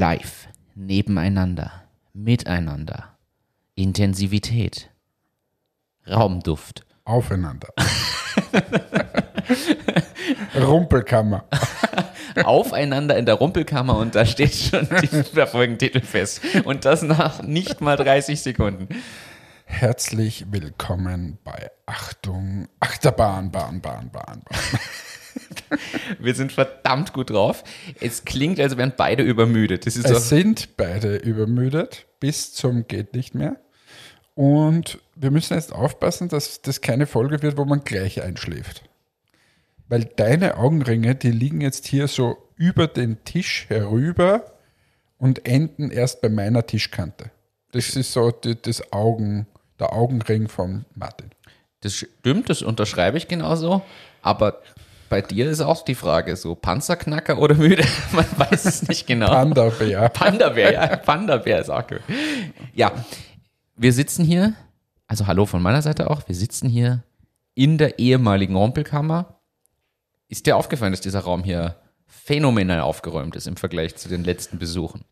Live, nebeneinander, miteinander, Intensivität, Raumduft. Aufeinander. Rumpelkammer. Aufeinander in der Rumpelkammer und da steht schon der Folgentitel fest. Und das nach nicht mal 30 Sekunden. Herzlich willkommen bei Achtung, Achterbahn, Bahn, Bahn, Bahn, Bahn. Wir sind verdammt gut drauf. Es klingt, als wären beide übermüdet. Es sind beide übermüdet bis zum geht nicht mehr. Und wir müssen jetzt aufpassen, dass das keine Folge wird, wo man gleich einschläft. Weil deine Augenringe, die liegen jetzt hier so über den Tisch herüber und enden erst bei meiner Tischkante. Das ist so die, das Augen, der Augenring von Martin. Das stimmt, das unterschreibe ich genauso. Aber bei dir ist auch die Frage so, Panzerknacker oder müde? Man weiß es nicht genau. Panda-Bär. Panda-Bär, ja. Panda-Bär ist auch gut. Ja, wir sitzen hier, also hallo von meiner Seite auch, wir sitzen hier in der ehemaligen Rumpelkammer. Ist dir aufgefallen, dass dieser Raum hier phänomenal aufgeräumt ist im Vergleich zu den letzten Besuchen?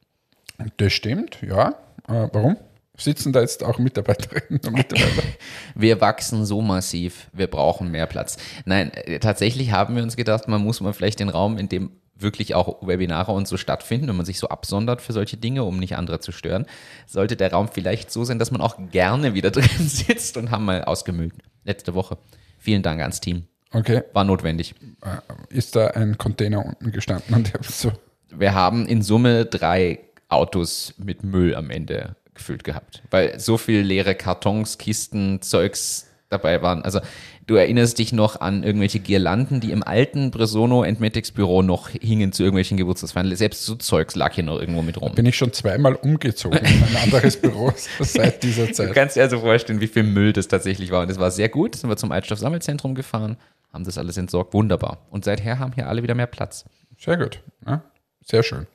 Das stimmt, ja. Äh, warum? Sitzen da jetzt auch Mitarbeiterinnen und Mitarbeiter? wir wachsen so massiv, wir brauchen mehr Platz. Nein, äh, tatsächlich haben wir uns gedacht, man muss mal vielleicht den Raum, in dem wirklich auch Webinare und so stattfinden, wenn man sich so absondert für solche Dinge, um nicht andere zu stören, sollte der Raum vielleicht so sein, dass man auch gerne wieder drin sitzt und haben mal ausgemüllt. Letzte Woche. Vielen Dank ans Team. Okay. War notwendig. Äh, ist da ein Container unten gestanden? Und so Wir haben in Summe drei Autos mit Müll am Ende gefüllt gehabt, weil so viel leere Kartons, Kisten, Zeugs dabei waren. Also du erinnerst dich noch an irgendwelche Girlanden, die im alten Bresono Entmetics Büro noch hingen zu irgendwelchen Geburtstagsfeiern. Selbst so Zeugs lag hier noch irgendwo mit rum. Bin ich schon zweimal umgezogen in ein anderes Büro seit dieser Zeit. Du kannst dir also vorstellen, wie viel Müll das tatsächlich war. Und es war sehr gut. Sind wir zum Altstoffsammelzentrum gefahren, haben das alles entsorgt. Wunderbar. Und seither haben hier alle wieder mehr Platz. Sehr gut. Ja, sehr schön.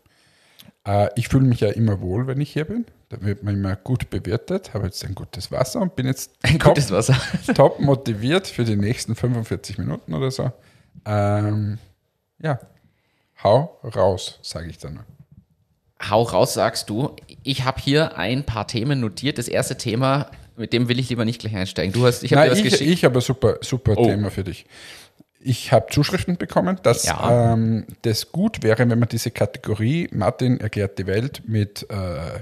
Äh, ich fühle mich ja immer wohl, wenn ich hier bin. Da wird man immer gut bewertet, habe jetzt ein gutes Wasser und bin jetzt ein top, gutes Wasser. top motiviert für die nächsten 45 Minuten oder so. Ähm, ja, hau raus, sage ich dann. Hau raus, sagst du. Ich habe hier ein paar Themen notiert. Das erste Thema, mit dem will ich lieber nicht gleich einsteigen. Du hast, ich habe das ich, geschickt. Ich habe ein super, super oh. Thema für dich. Ich habe Zuschriften bekommen, dass ja. ähm, das gut wäre, wenn man diese Kategorie Martin erklärt die Welt mit äh,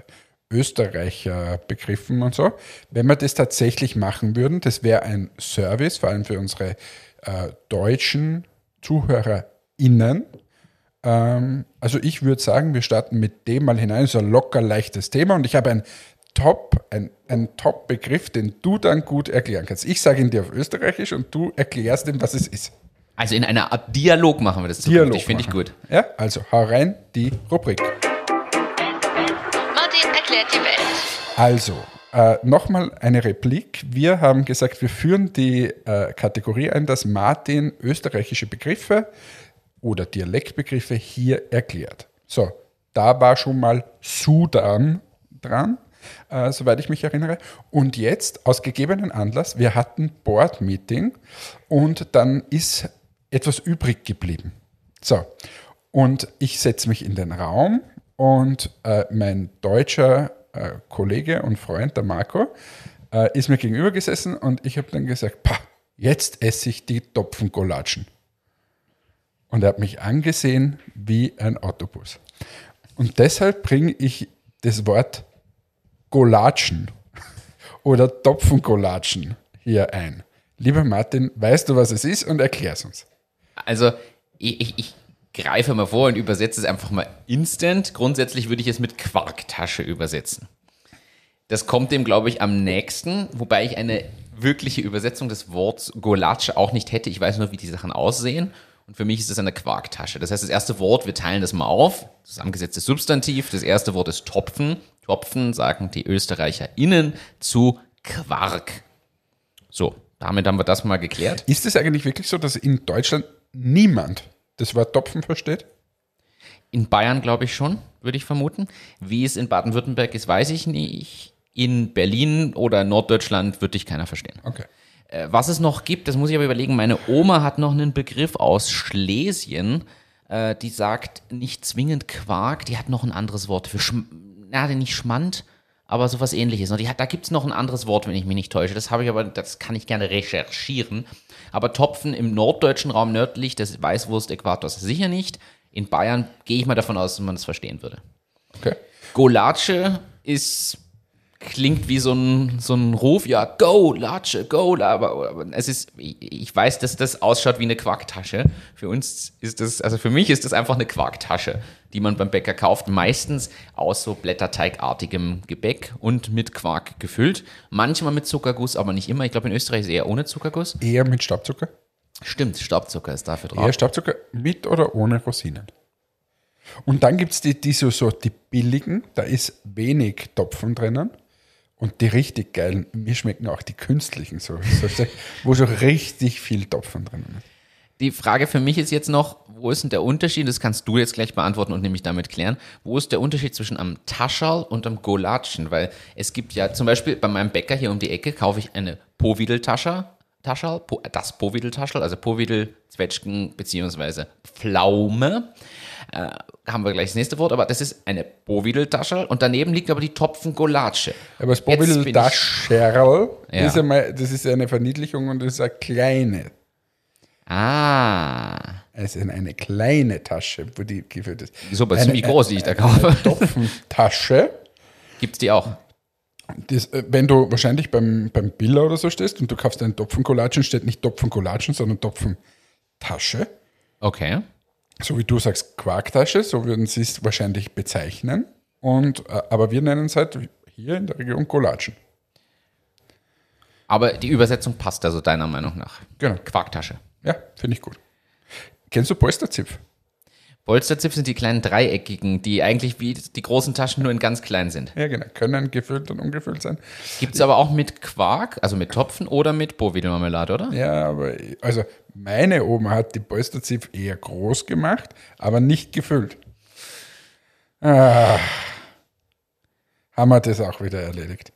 Österreicher Begriffen und so, wenn wir das tatsächlich machen würden, das wäre ein Service, vor allem für unsere äh, deutschen ZuhörerInnen. Ähm, also ich würde sagen, wir starten mit dem mal hinein, so ein locker leichtes Thema und ich habe ein Top, ein, ein Top-Begriff, den du dann gut erklären kannst. Ich sage ihn dir auf Österreichisch und du erklärst ihm, was es ist. Also in einer Art Dialog machen wir das Dialog finde ich gut. Ja, also hau rein, die Rubrik erklärt die Welt. Also, äh, nochmal eine Replik. Wir haben gesagt, wir führen die äh, Kategorie ein, dass Martin österreichische Begriffe oder Dialektbegriffe hier erklärt. So, da war schon mal Sudan dran, äh, soweit ich mich erinnere. Und jetzt, aus gegebenen Anlass, wir hatten Board-Meeting und dann ist etwas übrig geblieben. So, und ich setze mich in den Raum und äh, mein deutscher äh, Kollege und Freund, der Marco, äh, ist mir gegenüber gesessen und ich habe dann gesagt, jetzt esse ich die Topfengolatschen. Und er hat mich angesehen wie ein Autobus. Und deshalb bringe ich das Wort Golatschen oder Topfengolatschen hier ein. Lieber Martin, weißt du, was es ist und erklär es uns. Also, ich, ich, greife mal vor und übersetze es einfach mal instant. Grundsätzlich würde ich es mit Quarktasche übersetzen. Das kommt dem, glaube ich, am nächsten, wobei ich eine wirkliche Übersetzung des Wortes Golatsch auch nicht hätte. Ich weiß nur, wie die Sachen aussehen. Und für mich ist es eine Quarktasche. Das heißt, das erste Wort, wir teilen das mal auf. Zusammengesetztes Substantiv. Das erste Wort ist Topfen. Topfen sagen die ÖsterreicherInnen zu Quark. So, damit haben wir das mal geklärt. Ist es eigentlich wirklich so, dass in Deutschland niemand das Wort Topfen versteht? In Bayern glaube ich schon, würde ich vermuten. Wie es in Baden-Württemberg ist, weiß ich nicht. In Berlin oder Norddeutschland würde ich keiner verstehen. Okay. Äh, was es noch gibt, das muss ich aber überlegen. Meine Oma hat noch einen Begriff aus Schlesien. äh, die sagt nicht zwingend Quark, die hat noch ein anderes Wort für, Schm na, nicht Schmand, aber sowas ähnliches. Und hat, da gibt es noch ein anderes Wort, wenn ich mich nicht täusche. Das habe ich aber, das kann ich gerne recherchieren. Aber Topfen im norddeutschen Raum nördlich des Weißwurst-Äquators sicher nicht. In Bayern gehe ich mal davon aus, dass man das verstehen würde. Okay. Golatsche ist klingt wie so ein, so ein Ruf, ja, go, Latsche, go, aber, aber es ist, ich, ich weiß, dass das ausschaut wie eine Quarktasche. Für uns ist das, also für mich ist das einfach eine Quarktasche, die man beim Bäcker kauft, meistens aus so blätterteigartigem Gebäck und mit Quark gefüllt. Manchmal mit Zuckerguss, aber nicht immer. Ich glaube, in Österreich ist es eher ohne Zuckerguss. Eher mit Staubzucker? Stimmt, Staubzucker ist dafür drauf. Eher Staubzucker mit oder ohne Rosinen. Und dann gibt es die, die so, so die billigen, da ist wenig Topfen drinnen. Und die richtig geilen, mir schmecken auch die künstlichen so, so wo schon richtig viel Topfen drin ist. Die Frage für mich ist jetzt noch, wo ist denn der Unterschied? Das kannst du jetzt gleich beantworten und nämlich damit klären. Wo ist der Unterschied zwischen einem Taschal und einem Golatschen? Weil es gibt ja zum Beispiel bei meinem Bäcker hier um die Ecke kaufe ich eine Powideltaschal, Taschal, das Powideltaschal, also Powiedel, Zwetschgen beziehungsweise Pflaume äh, haben wir gleich das nächste Wort, aber das ist eine Bowideltasche und daneben liegt aber die Topfen Golatsche. Aber das Bowideltascherl, ja. ist das ist eine Verniedlichung und das ist eine kleine. Ah. Es ist eine kleine Tasche, wo die gefüllt ist. So, aber ziemlich groß, die ich da kaufe. Topfentasche. Gibt es die auch? Das, äh, wenn du wahrscheinlich beim, beim Billa oder so stehst und du kaufst einen Topfenkolatschen, steht nicht Topfenkolatschen, sondern Topfentasche. Okay so wie du sagst, Quarktasche, so würden sie es wahrscheinlich bezeichnen. Und, äh, aber wir nennen es halt hier in der Region Golatschen. Aber die Übersetzung passt also deiner Meinung nach. Genau. Quarktasche. Ja, finde ich gut. Kennst du Polsterzipf? Polsterzipf sind die kleinen dreieckigen, die eigentlich wie die großen Taschen nur in ganz klein sind. Ja, genau. Können gefüllt und ungefüllt sein. Gibt es aber auch mit Quark, also mit Topfen oder mit Bowidelmarmelade, oder? Ja, aber also meine Oma hat die Polsterzipf eher groß gemacht, aber nicht gefüllt. Ah, haben wir das auch wieder erledigt.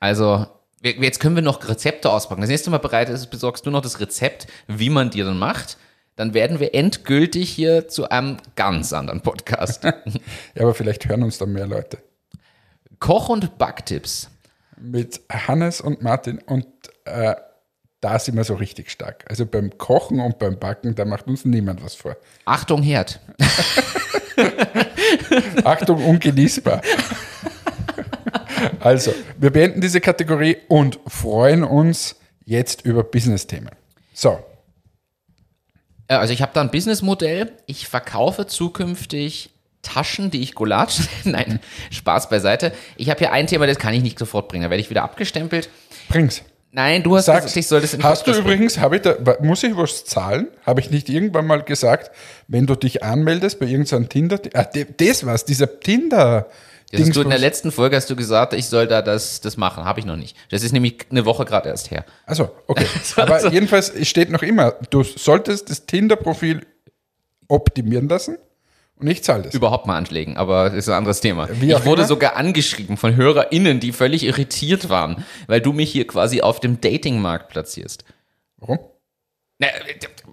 Also, jetzt können wir noch Rezepte auspacken. Das nächste Mal bereit ist, besorgst du noch das Rezept, wie man die dann macht dann werden wir endgültig hier zu einem ganz anderen Podcast. ja, aber vielleicht hören uns dann mehr Leute. Koch- und Backtipps. Mit Hannes und Martin und äh, da sind wir so richtig stark. Also beim Kochen und beim Backen, da macht uns niemand was vor. Achtung, Herd. Achtung, ungenießbar. also, wir beenden diese Kategorie und freuen uns jetzt über Business-Themen. So, also ich habe da ein Businessmodell. Ich verkaufe zukünftig Taschen, die ich Gulasch. Nein, Spaß beiseite. Ich habe hier ein Thema, das kann ich nicht sofort bringen. Da werde ich wieder abgestempelt. Bring's. Nein, du hast Sag's. gesagt, ich soll das in Hast du übrigens, habe ich da, muss ich was zahlen? Habe ich nicht irgendwann mal gesagt, wenn du dich anmeldest bei irgendeinem Tinder, ah, das war's, dieser Tinder, das du in der letzten Folge hast du gesagt, ich soll da das, das machen. Habe ich noch nicht. Das ist nämlich eine Woche gerade erst her. Also, okay. Aber also. jedenfalls steht noch immer, du solltest das Tinder-Profil optimieren lassen und ich zahle das. Überhaupt mal anschlägen, aber das ist ein anderes Thema. Wie ich wurde immer? sogar angeschrieben von HörerInnen, die völlig irritiert waren, weil du mich hier quasi auf dem Datingmarkt platzierst. Warum? Na,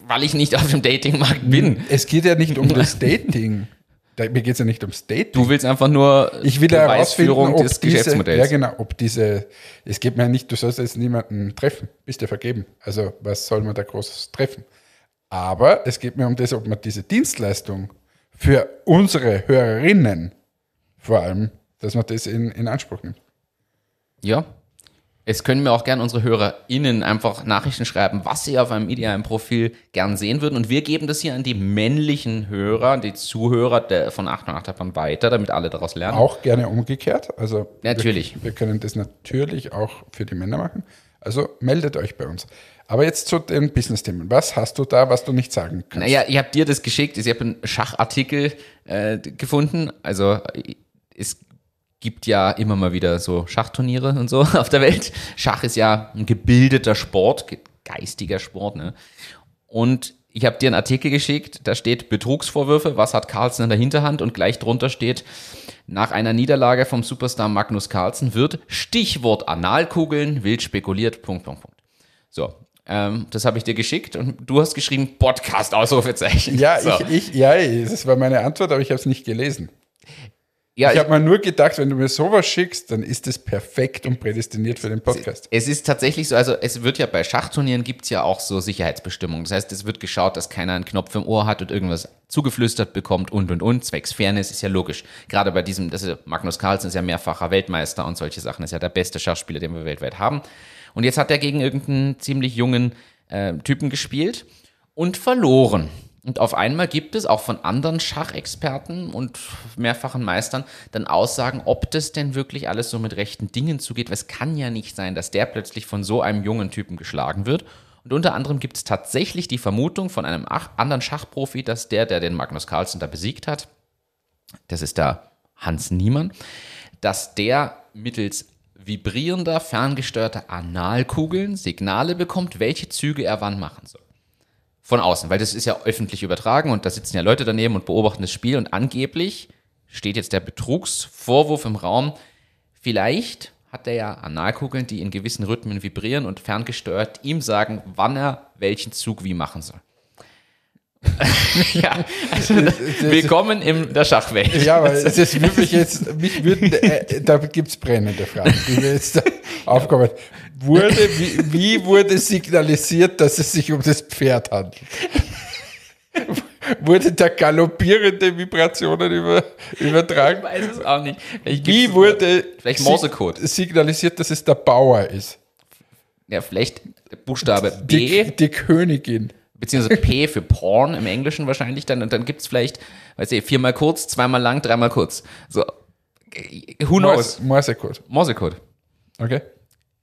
weil ich nicht auf dem Datingmarkt bin. Es geht ja nicht um das Dating. Da, mir geht es ja nicht ums Date. Du willst einfach nur ich will herausfinden, ob des diese, Geschäftsmodells. Ja, genau, ob diese, es geht mir nicht, du sollst jetzt niemanden treffen, bist ja vergeben. Also was soll man da groß treffen? Aber es geht mir um das, ob man diese Dienstleistung für unsere Hörerinnen vor allem, dass man das in, in Anspruch nimmt. Ja, es können mir auch gerne unsere HörerInnen einfach Nachrichten schreiben, was sie auf einem idealen Profil gern sehen würden. Und wir geben das hier an die männlichen Hörer, die Zuhörer der, von 8 und 8 davon weiter, damit alle daraus lernen. Auch gerne umgekehrt. Also natürlich. Wir, wir können das natürlich auch für die Männer machen. Also meldet euch bei uns. Aber jetzt zu den Business-Themen. Was hast du da, was du nicht sagen kannst? Naja, ich habe dir das geschickt. Ich habe einen Schachartikel äh, gefunden. Also es gibt ja immer mal wieder so Schachturniere und so auf der Welt. Schach ist ja ein gebildeter Sport, geistiger Sport. Ne? Und ich habe dir einen Artikel geschickt, da steht Betrugsvorwürfe, was hat Carlsen in der Hinterhand und gleich drunter steht, nach einer Niederlage vom Superstar Magnus Carlsen wird Stichwort Analkugeln wild spekuliert, Punkt, Punkt, Punkt. So, Ähm, das habe ich dir geschickt und du hast geschrieben Podcast Ausrufezeichen. Ja, So. ich, ich, ja, das war meine Antwort, aber ich habe es nicht gelesen. Ja, Ich habe mir nur gedacht, wenn du mir sowas schickst, dann ist es perfekt und prädestiniert für den Podcast. Es ist tatsächlich so, also es wird ja bei Schachturnieren gibt es ja auch so Sicherheitsbestimmungen. Das heißt, es wird geschaut, dass keiner einen Knopf im Ohr hat und irgendwas zugeflüstert bekommt und und und. Zwecks Fairness ist ja logisch. Gerade bei diesem, das ist, Magnus Carlsen ist ja mehrfacher Weltmeister und solche Sachen ist ja der beste Schachspieler, den wir weltweit haben. Und jetzt hat er gegen irgendeinen ziemlich jungen äh, Typen gespielt und verloren. Und auf einmal gibt es auch von anderen Schachexperten und mehrfachen Meistern dann Aussagen, ob das denn wirklich alles so mit rechten Dingen zugeht. Weil es kann ja nicht sein, dass der plötzlich von so einem jungen Typen geschlagen wird. Und unter anderem gibt es tatsächlich die Vermutung von einem anderen Schachprofi, dass der, der den Magnus Carlsen da besiegt hat, das ist da Hans Niemann, dass der mittels vibrierender, ferngesteuerter Analkugeln Signale bekommt, welche Züge er wann machen soll. Von außen, weil das ist ja öffentlich übertragen und da sitzen ja Leute daneben und beobachten das Spiel und angeblich steht jetzt der Betrugsvorwurf im Raum. Vielleicht hat er ja Analkugeln, die in gewissen Rhythmen vibrieren und ferngesteuert ihm sagen, wann er welchen Zug wie machen soll. ja, also willkommen in der Schachwelt. Ja, aber das würde mich jetzt, mich würden, äh, da gibt es brennende Fragen, die mir jetzt aufkommen. Wurde, wie, wie wurde signalisiert, dass es sich um das Pferd handelt? Wurde da galoppierende Vibrationen über, übertragen? Ich weiß es auch nicht. Vielleicht Wie wurde Vielleicht Morsecode. signalisiert, dass es der Bauer ist? Ja, vielleicht Buchstabe B, Die, die Königin. Beziehungsweise P für Porn im Englischen wahrscheinlich dann. Und dann gibt es vielleicht, weiß ich, viermal kurz, zweimal lang, dreimal kurz. So, who knows? Morse- Morsecode. Morsecode. Okay.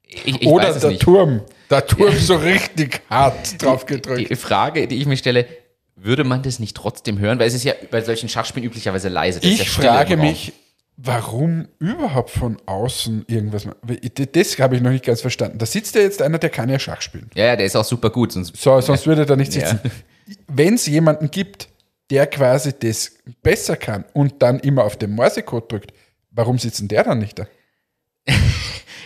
Ich, ich Oder der nicht. Turm. Der Turm so richtig hart drauf gedrückt. Die Frage, die ich mir stelle, würde man das nicht trotzdem hören? Weil es ist ja bei solchen Schachspielen üblicherweise leise. Ja Ich im frage mich, warum überhaupt von außen irgendwas. Das habe ich noch nicht ganz verstanden. Da sitzt ja jetzt einer, der kann ja Schach spielen. Ja, ja, der ist auch super gut. Sonst, So, sonst würde er da nicht sitzen. Ja. Wenn es jemanden gibt, der quasi das besser kann und dann immer auf den Morsecode drückt, warum sitzt denn der dann nicht da?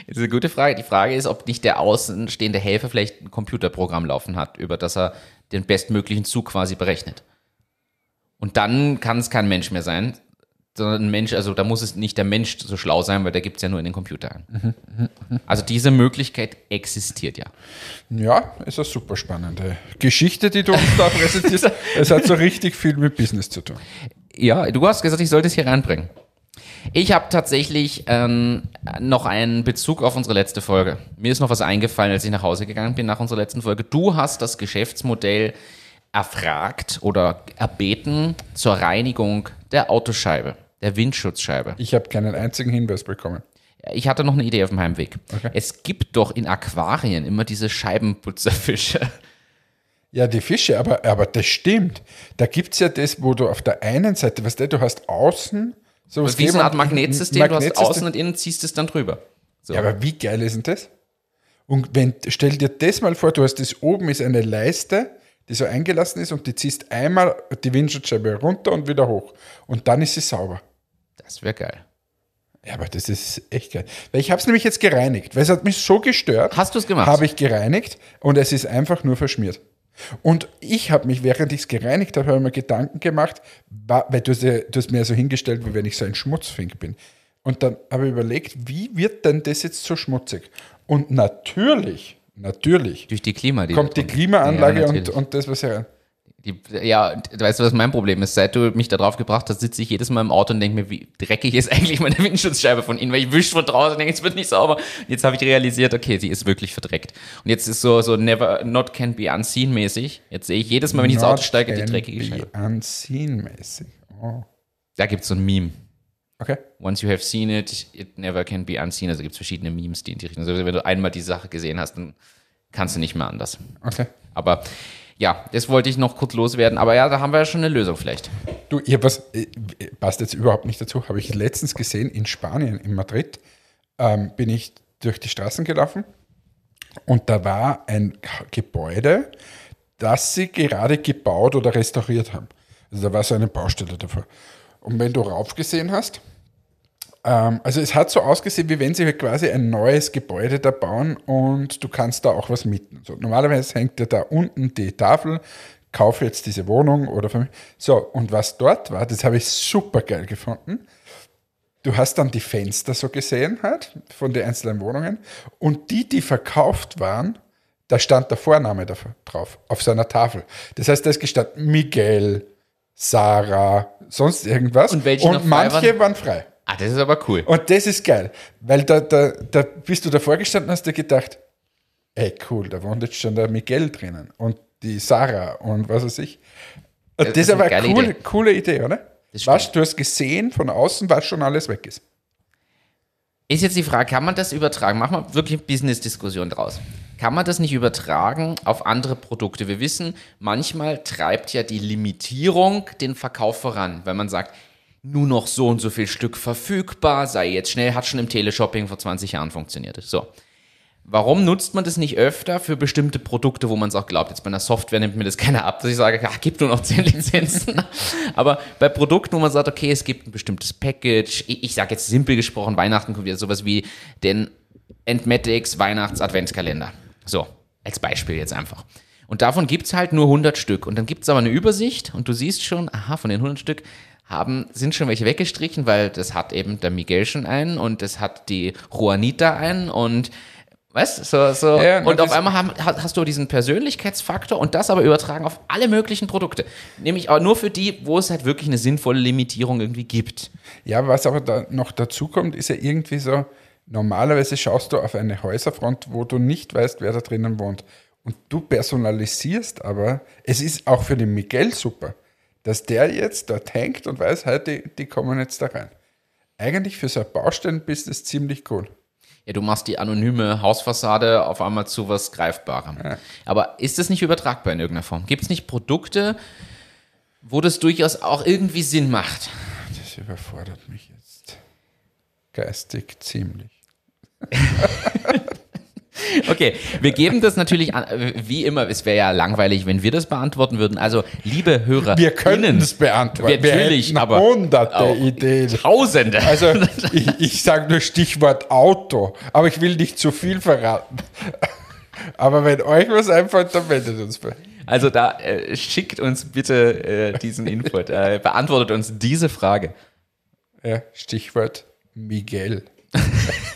Das ist eine gute Frage. Die Frage ist, ob nicht der außenstehende Helfer vielleicht ein Computerprogramm laufen hat, über das er den bestmöglichen Zug quasi berechnet. Und dann kann es kein Mensch mehr sein, sondern ein Mensch, also da muss es nicht der Mensch so schlau sein, weil der gibt es ja nur in den Computern. Also diese Möglichkeit existiert ja. Ja, ist eine super spannende Geschichte, die du uns da präsentierst. es hat so richtig viel mit Business zu tun. Ja, du hast gesagt, ich sollte es hier reinbringen. Ich habe tatsächlich ähm, noch einen Bezug auf unsere letzte Folge. Mir ist noch was eingefallen, als ich nach Hause gegangen bin nach unserer letzten Folge. Du hast das Geschäftsmodell erfragt oder erbeten zur Reinigung der Autoscheibe, der Windschutzscheibe. Ich habe keinen einzigen Hinweis bekommen. Ich hatte noch eine Idee auf dem Heimweg. Okay. Es gibt doch in Aquarien immer diese Scheibenputzerfische. Ja, die Fische, aber, aber das stimmt. Da gibt es ja das, wo du auf der einen Seite, weißt du, du hast außen so Wie so eine Art Magnetsystem, du hast Magnetsystem. außen und innen ziehst es dann drüber. So. Ja, aber wie geil ist denn das? Und wenn, stell dir das mal vor, du hast das oben ist eine Leiste, die so eingelassen ist und die ziehst einmal die Windschutzscheibe runter und wieder hoch. Und dann ist sie sauber. Das wäre geil. Ja, aber das ist echt geil. Weil ich habe es nämlich jetzt gereinigt, weil es hat mich so gestört. Hast du es gemacht? Habe ich gereinigt und es ist einfach nur verschmiert. Und ich habe mich, während ich es gereinigt habe, ich mir Gedanken gemacht, weil du du hast mir so hingestellt, wie wenn ich so ein Schmutzfink bin. Und dann habe ich überlegt, wie wird denn das jetzt so schmutzig? Und natürlich, natürlich Durch die Klima. Die kommt die Klimaanlage Ja, und, und das, was herein. Die, ja, weißt du, was mein Problem ist? Seit du mich da drauf gebracht hast, sitze ich jedes Mal im Auto und denke mir, wie dreckig ist eigentlich meine Windschutzscheibe von innen, weil ich wische von draußen und denke, es wird nicht sauber. Und jetzt habe ich realisiert, okay, sie ist wirklich verdreckt. Und jetzt ist so, so never, not can be unseen mäßig. Jetzt sehe ich jedes Mal, wenn ich ins Auto steige, die can dreckige be Scheibe. Unseen-mäßig. Oh. Da gibt es so ein Meme. Okay. Once you have seen it, it never can be unseen. Also gibt es verschiedene Memes, die in die Richtung. Also wenn du einmal die Sache gesehen hast, dann kannst du nicht mehr anders. Okay. Aber ja, das wollte ich noch kurz loswerden. Aber ja, da haben wir ja schon eine Lösung vielleicht. Du, ihr was, äh, passt jetzt überhaupt nicht dazu, habe ich letztens gesehen in Spanien, in Madrid, ähm, bin ich durch die Straßen gelaufen und da war ein Gebäude, das sie gerade gebaut oder restauriert haben. Also da war so eine Baustelle davor. Und wenn du raufgesehen hast, also es hat so ausgesehen, wie wenn sie halt quasi ein neues Gebäude da bauen und du kannst da auch was mieten. So, normalerweise hängt ja da unten die Tafel, kaufe jetzt diese Wohnung oder für mich. So, und was dort war, das habe ich super geil gefunden. Du hast dann die Fenster so gesehen halt von den einzelnen Wohnungen und die, die verkauft waren, da stand der Vorname drauf, auf seiner Tafel. Das heißt, da ist gestanden Miguel, Sarah, sonst irgendwas. Und welche frei manche waren? waren frei. Ah, das ist aber cool. Und das ist geil, weil da, da, da bist du davor gestanden und hast dir gedacht, ey cool, da wohnt jetzt schon der Miguel drinnen und die Sarah und was weiß ich. Und Das das, ist aber eine coole, Idee. coole Idee, oder? Was, du hast gesehen von außen, was schon alles weg ist. Ist jetzt die Frage, kann man das übertragen? Machen wir wirklich eine Business-Diskussion draus. Kann man das nicht übertragen auf andere Produkte? Wir wissen, manchmal treibt ja die Limitierung den Verkauf voran, weil man sagt, nur noch so und so viel Stück verfügbar, sei jetzt schnell, hat schon im Teleshopping vor 20 Jahren funktioniert. So. Warum nutzt man das nicht öfter für bestimmte Produkte, wo man es auch glaubt? Jetzt bei einer Software nimmt mir das keiner ab, dass ich sage, ach, gibt nur noch 10 Lizenzen. Aber bei Produkten, wo man sagt, okay, es gibt ein bestimmtes Package, ich, sage jetzt simpel gesprochen, Weihnachten kommt wieder sowas wie den Entmatics Weihnachts-Adventskalender. So, als Beispiel jetzt einfach. Und davon gibt es halt nur 100 Stück. Und dann gibt es aber eine Übersicht und du siehst schon, aha, von den 100 Stück haben, sind schon welche weggestrichen, weil das hat eben der Miguel schon einen und das hat die Juanita einen und Weißt so, so. Ja, und auf einmal haben, ha- hast du diesen Persönlichkeitsfaktor und das aber übertragen auf alle möglichen Produkte. Nämlich aber nur für die, wo es halt wirklich eine sinnvolle Limitierung irgendwie gibt. Ja, was aber da noch dazu kommt, ist ja irgendwie so, normalerweise schaust du auf eine Häuserfront, wo du nicht weißt, wer da drinnen wohnt. Und du personalisierst aber, es ist auch für den Miguel super, dass der jetzt dort hängt und weiß, hey, die, die kommen jetzt da rein. Eigentlich für so ein Baustellenbusiness ziemlich cool. Ja, du machst die anonyme Hausfassade auf einmal zu was Greifbarem. Aber ist das nicht übertragbar in irgendeiner Form? Gibt es nicht Produkte, wo das durchaus auch irgendwie Sinn macht? Das überfordert mich jetzt geistig ziemlich. Okay, wir geben das natürlich an, wie immer, es wäre ja langweilig, wenn wir das beantworten würden. Also, liebe Hörer, Wir können es beantworten. Wir natürlich, hätten aber hunderte auch Ideen. Tausende. Also ich, ich sage nur Stichwort Auto, aber ich will nicht zu viel verraten. Aber wenn euch was einfällt, dann meldet uns bei. Also da äh, schickt uns bitte äh, diesen Input, äh, beantwortet uns diese Frage. Ja, Stichwort Miguel.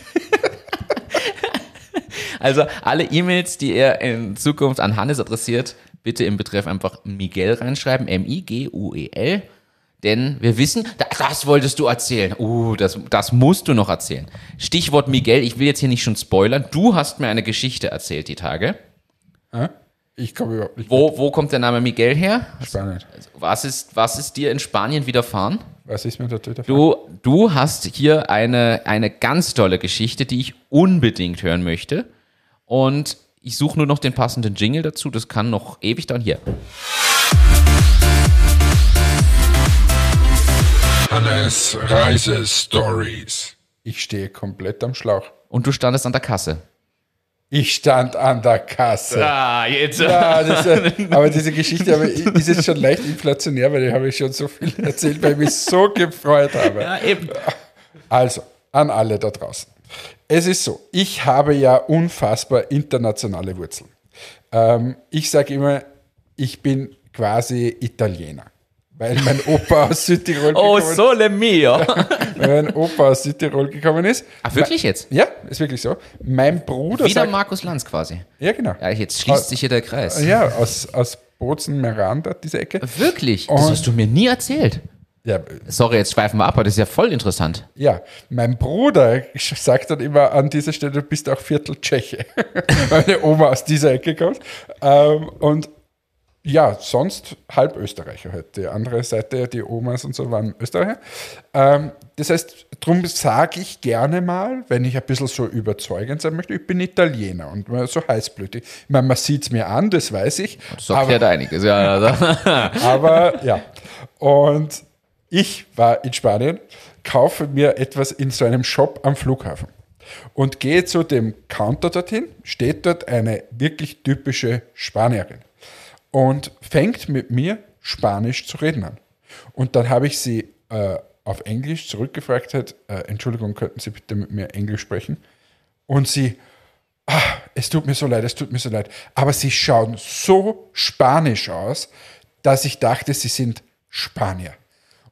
Also alle E-Mails, die ihr in Zukunft an Hannes adressiert, bitte im Betreff einfach Miguel reinschreiben, M-I-G-U-E-L. Denn wir wissen, da- das wolltest du erzählen. Uh, das, das musst du noch erzählen. Stichwort Miguel, ich will jetzt hier nicht schon spoilern. Du hast mir eine Geschichte erzählt die Tage. Hä? Ich komme überhaupt nicht Wo, wo kommt der Name Miguel her? Spannend. Was ist, was ist dir in Spanien widerfahren? Was ist mit der Twitter? Du, du hast hier eine, eine ganz tolle Geschichte, die ich unbedingt hören möchte. Und ich suche nur noch den passenden Jingle dazu. Das kann noch ewig dauern. Hier. Hannes Reise Stories. Ich stehe komplett am Schlauch. Und du standest an der Kasse. Ich stand an der Kasse. Ah, jetzt. Ja, das, äh, aber diese Geschichte aber ist jetzt schon leicht inflationär, weil die habe ich schon so viel erzählt, weil ich mich so gefreut habe. Ja, eben. Also, an alle da draußen. Es ist so, ich habe ja unfassbar internationale Wurzeln. Ähm, ich sage immer, ich bin quasi Italiener. Weil mein Opa aus Südtirol Oh, gekommen sole mio. weil mein Opa aus Südtirol gekommen ist. Ach, wirklich jetzt? Ja, ist wirklich so. Mein Bruder Wieder sagt, Markus Lanz quasi. ja genau. Ja, jetzt schließt sich hier der Kreis. Ja, aus, aus Bozen, Miranda, diese Ecke. Wirklich? Das Und- hast du mir nie erzählt. Ja, Sorry, jetzt schweifen wir ab, aber das ist ja voll interessant. Ja, mein Bruder sagt dann immer an dieser Stelle, du bist auch Viertel Tscheche, weil meine Oma aus dieser Ecke kommt. Ähm, und ja, sonst halb Österreicher halt. Die andere Seite, die Omas und so waren Österreicher. Ähm, das heißt, darum sage ich gerne mal, wenn ich ein bisschen so überzeugend sein möchte, ich bin Italiener und so heißblütig. Ich meine, man sieht es mir an, das weiß ich. Das erklärt einiges. Ja, also. Aber ja. Und ich war in Spanien, kaufe mir etwas in so einem Shop am Flughafen und gehe zu dem Counter dorthin, steht dort eine wirklich typische Spanierin und fängt mit mir Spanisch zu reden an. Und dann habe ich sie äh, auf Englisch zurückgefragt hat, äh, Entschuldigung, könnten Sie bitte mit mir Englisch sprechen? Und sie, ah, es tut mir so leid, es tut mir so leid, aber Sie schauen so spanisch aus, dass ich dachte, Sie sind Spanier.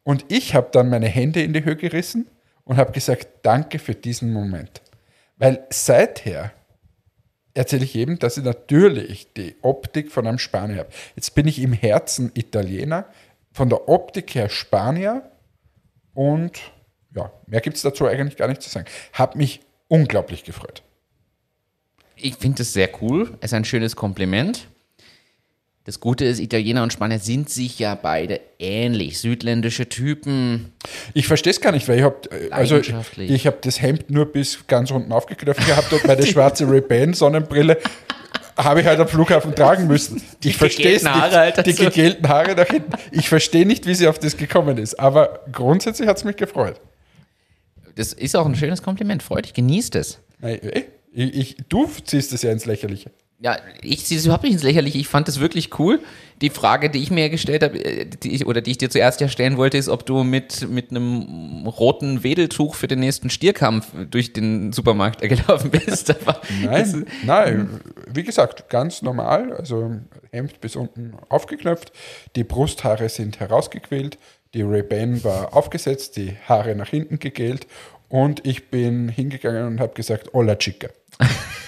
Und ich habe dann meine Hände in die Höhe gerissen und habe gesagt, danke für diesen Moment. Weil seither erzähle ich jedem, dass ich natürlich die Optik von einem Spanier habe. Jetzt bin ich im Herzen Italiener, von der Optik her Spanier und ja, mehr gibt es dazu eigentlich gar nicht zu sagen. Habe mich unglaublich gefreut. Ich finde das sehr cool. Es ist ein schönes Kompliment. Das Gute ist, Italiener und Spanier sind sich ja beide ähnlich. Südländische Typen. Ich verstehe es gar nicht, weil ich habe also Leidenschaftlich. ich habe das Hemd nur bis ganz unten aufgeknöpft gehabt und meine schwarze Ray-Ban Sonnenbrille habe ich halt am Flughafen tragen müssen. Ich verstehe es nicht. Haare halt die gegelten Haare nach hinten. Ich verstehe nicht, wie sie auf das gekommen ist. Aber grundsätzlich hat es mich gefreut. Das ist auch ein schönes Kompliment. Freut dich, genießt es. Ey, Ich, ich, du ziehst es ja ins Lächerliche. Ja, ich ziehe es überhaupt nicht ins Lächerliche. Ich fand es wirklich cool. Die Frage, die ich mir gestellt habe, äh, die ich, oder die ich dir zuerst ja stellen wollte, ist, ob du mit, mit einem roten Wedeltuch für den nächsten Stierkampf durch den Supermarkt gelaufen bist. Nein, nein, wie gesagt, ganz normal. Also Hemd bis unten aufgeknöpft, die Brusthaare sind herausgequält, die Ray-Ban war aufgesetzt, die Haare nach hinten gegelt und ich bin hingegangen und habe gesagt, hola chica.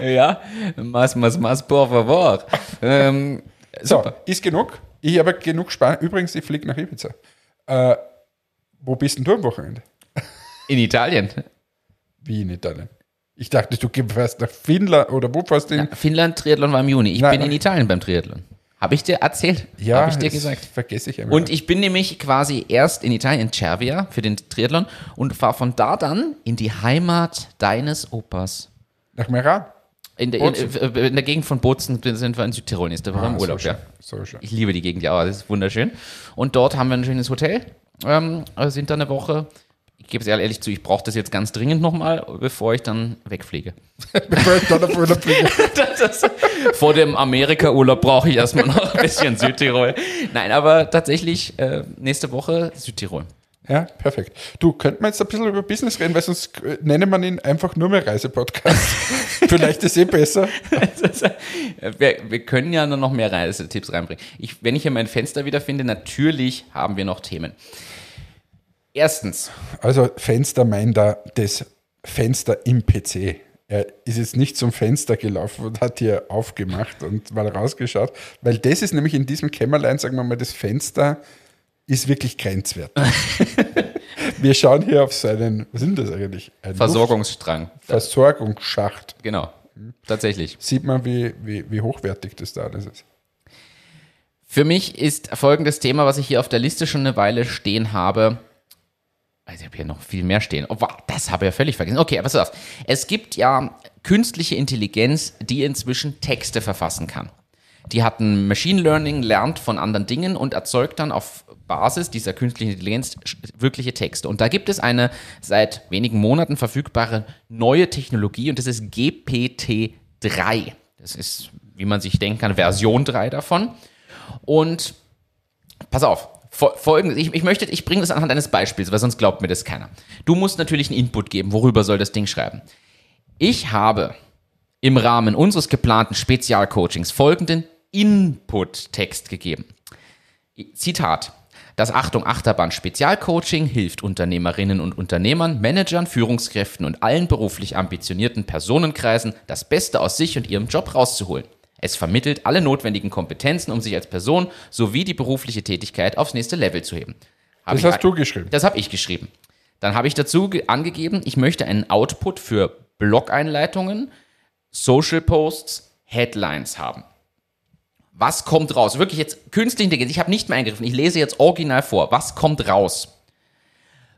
ja, mas, mas, mas, por favor. Ähm, So, ist genug. Ich habe genug Spanien. Übrigens, ich fliege nach Ibiza. Äh, wo bist denn du am Wochenende? In Italien. Wie in Italien? Ich dachte, du fährst nach Finnland oder wo fährst du hin? Finnland Triathlon war im Juni. Ich Nein, bin in nein. Italien beim Triathlon. Habe ich dir erzählt? Habe ich dir gesagt. Vergesse ich immer. Und ich bin nämlich quasi erst in Italien, in Cervia, für den Triathlon und fahre von da dann in die Heimat deines Opas. Nach Meran. In der, in, äh, in der Gegend von Bozen sind wir in Südtirol, ist der war im Ah, Urlaub, so ja. schön, So schön. Ich liebe die Gegend, ja, das ist wunderschön. Und dort haben wir ein schönes Hotel, ähm, also sind da eine Woche. Ich gebe es ehrlich zu, ich brauche das jetzt ganz dringend nochmal, bevor ich dann wegfliege. Bevor ich dann auf Urlaub fliege. Das, vor dem Amerika-Urlaub brauche ich erstmal noch ein bisschen Südtirol. Nein, aber tatsächlich äh, nächste Woche Südtirol. Ja, perfekt. Du, könnten wir jetzt ein bisschen über Business reden, weil sonst äh, nennen wir ihn einfach nur mehr Reisepodcast. Vielleicht ist eh besser. Wir, wir können ja nur noch mehr Reisetipps reinbringen. Ich, wenn ich hier mein Fenster wiederfinde, natürlich haben wir noch Themen. Erstens, Also Fenster meint da das Fenster im PC. Er ist jetzt nicht zum Fenster gelaufen und hat hier aufgemacht und mal rausgeschaut, weil das ist nämlich in diesem Kämmerlein, sagen wir mal, das Fenster ist wirklich grenzwertig. wir schauen hier auf seinen, was sind das eigentlich? Ein Versorgungsstrang. Luft- Versorgungsschacht. Genau, tatsächlich. Sieht man, wie, wie, wie hochwertig das da alles ist. Für mich ist folgendes Thema, was ich hier auf der Liste schon eine Weile stehen habe. Also ich habe hier noch viel mehr stehen. Oh, wow, das habe ich ja völlig vergessen. Okay, aber pass auf. Es gibt ja künstliche Intelligenz, die inzwischen Texte verfassen kann. Die hat ein Machine Learning, lernt von anderen Dingen und erzeugt dann auf Basis dieser künstlichen Intelligenz wirkliche Texte. Und da gibt es eine seit wenigen Monaten verfügbare neue Technologie und das ist GPT-3. Das ist, wie man sich denken kann, Version 3 davon. Und pass auf, fol- folgendes, ich, ich möchte, ich bringe das anhand eines Beispiels, weil sonst glaubt mir das keiner. Du musst natürlich einen Input geben, worüber soll das Ding schreiben. Ich habe im Rahmen unseres geplanten Spezialcoachings folgenden Input-Text gegeben. Zitat. Das Achtung Achterbahn Spezialcoaching hilft Unternehmerinnen und Unternehmern, Managern, Führungskräften und allen beruflich ambitionierten Personenkreisen das Beste aus sich und ihrem Job rauszuholen. Es vermittelt alle notwendigen Kompetenzen, um sich als Person sowie die berufliche Tätigkeit aufs nächste Level zu heben. Hab Das hast du geschrieben. Das habe ich geschrieben. Dann habe ich dazu ge- angegeben, ich möchte einen Output für Blog-Einleitungen, Social Posts, Headlines haben. Was kommt raus? Wirklich jetzt künstliche Intelligenz. Ich habe nicht mehr eingegriffen. Ich lese jetzt original vor. Was kommt raus?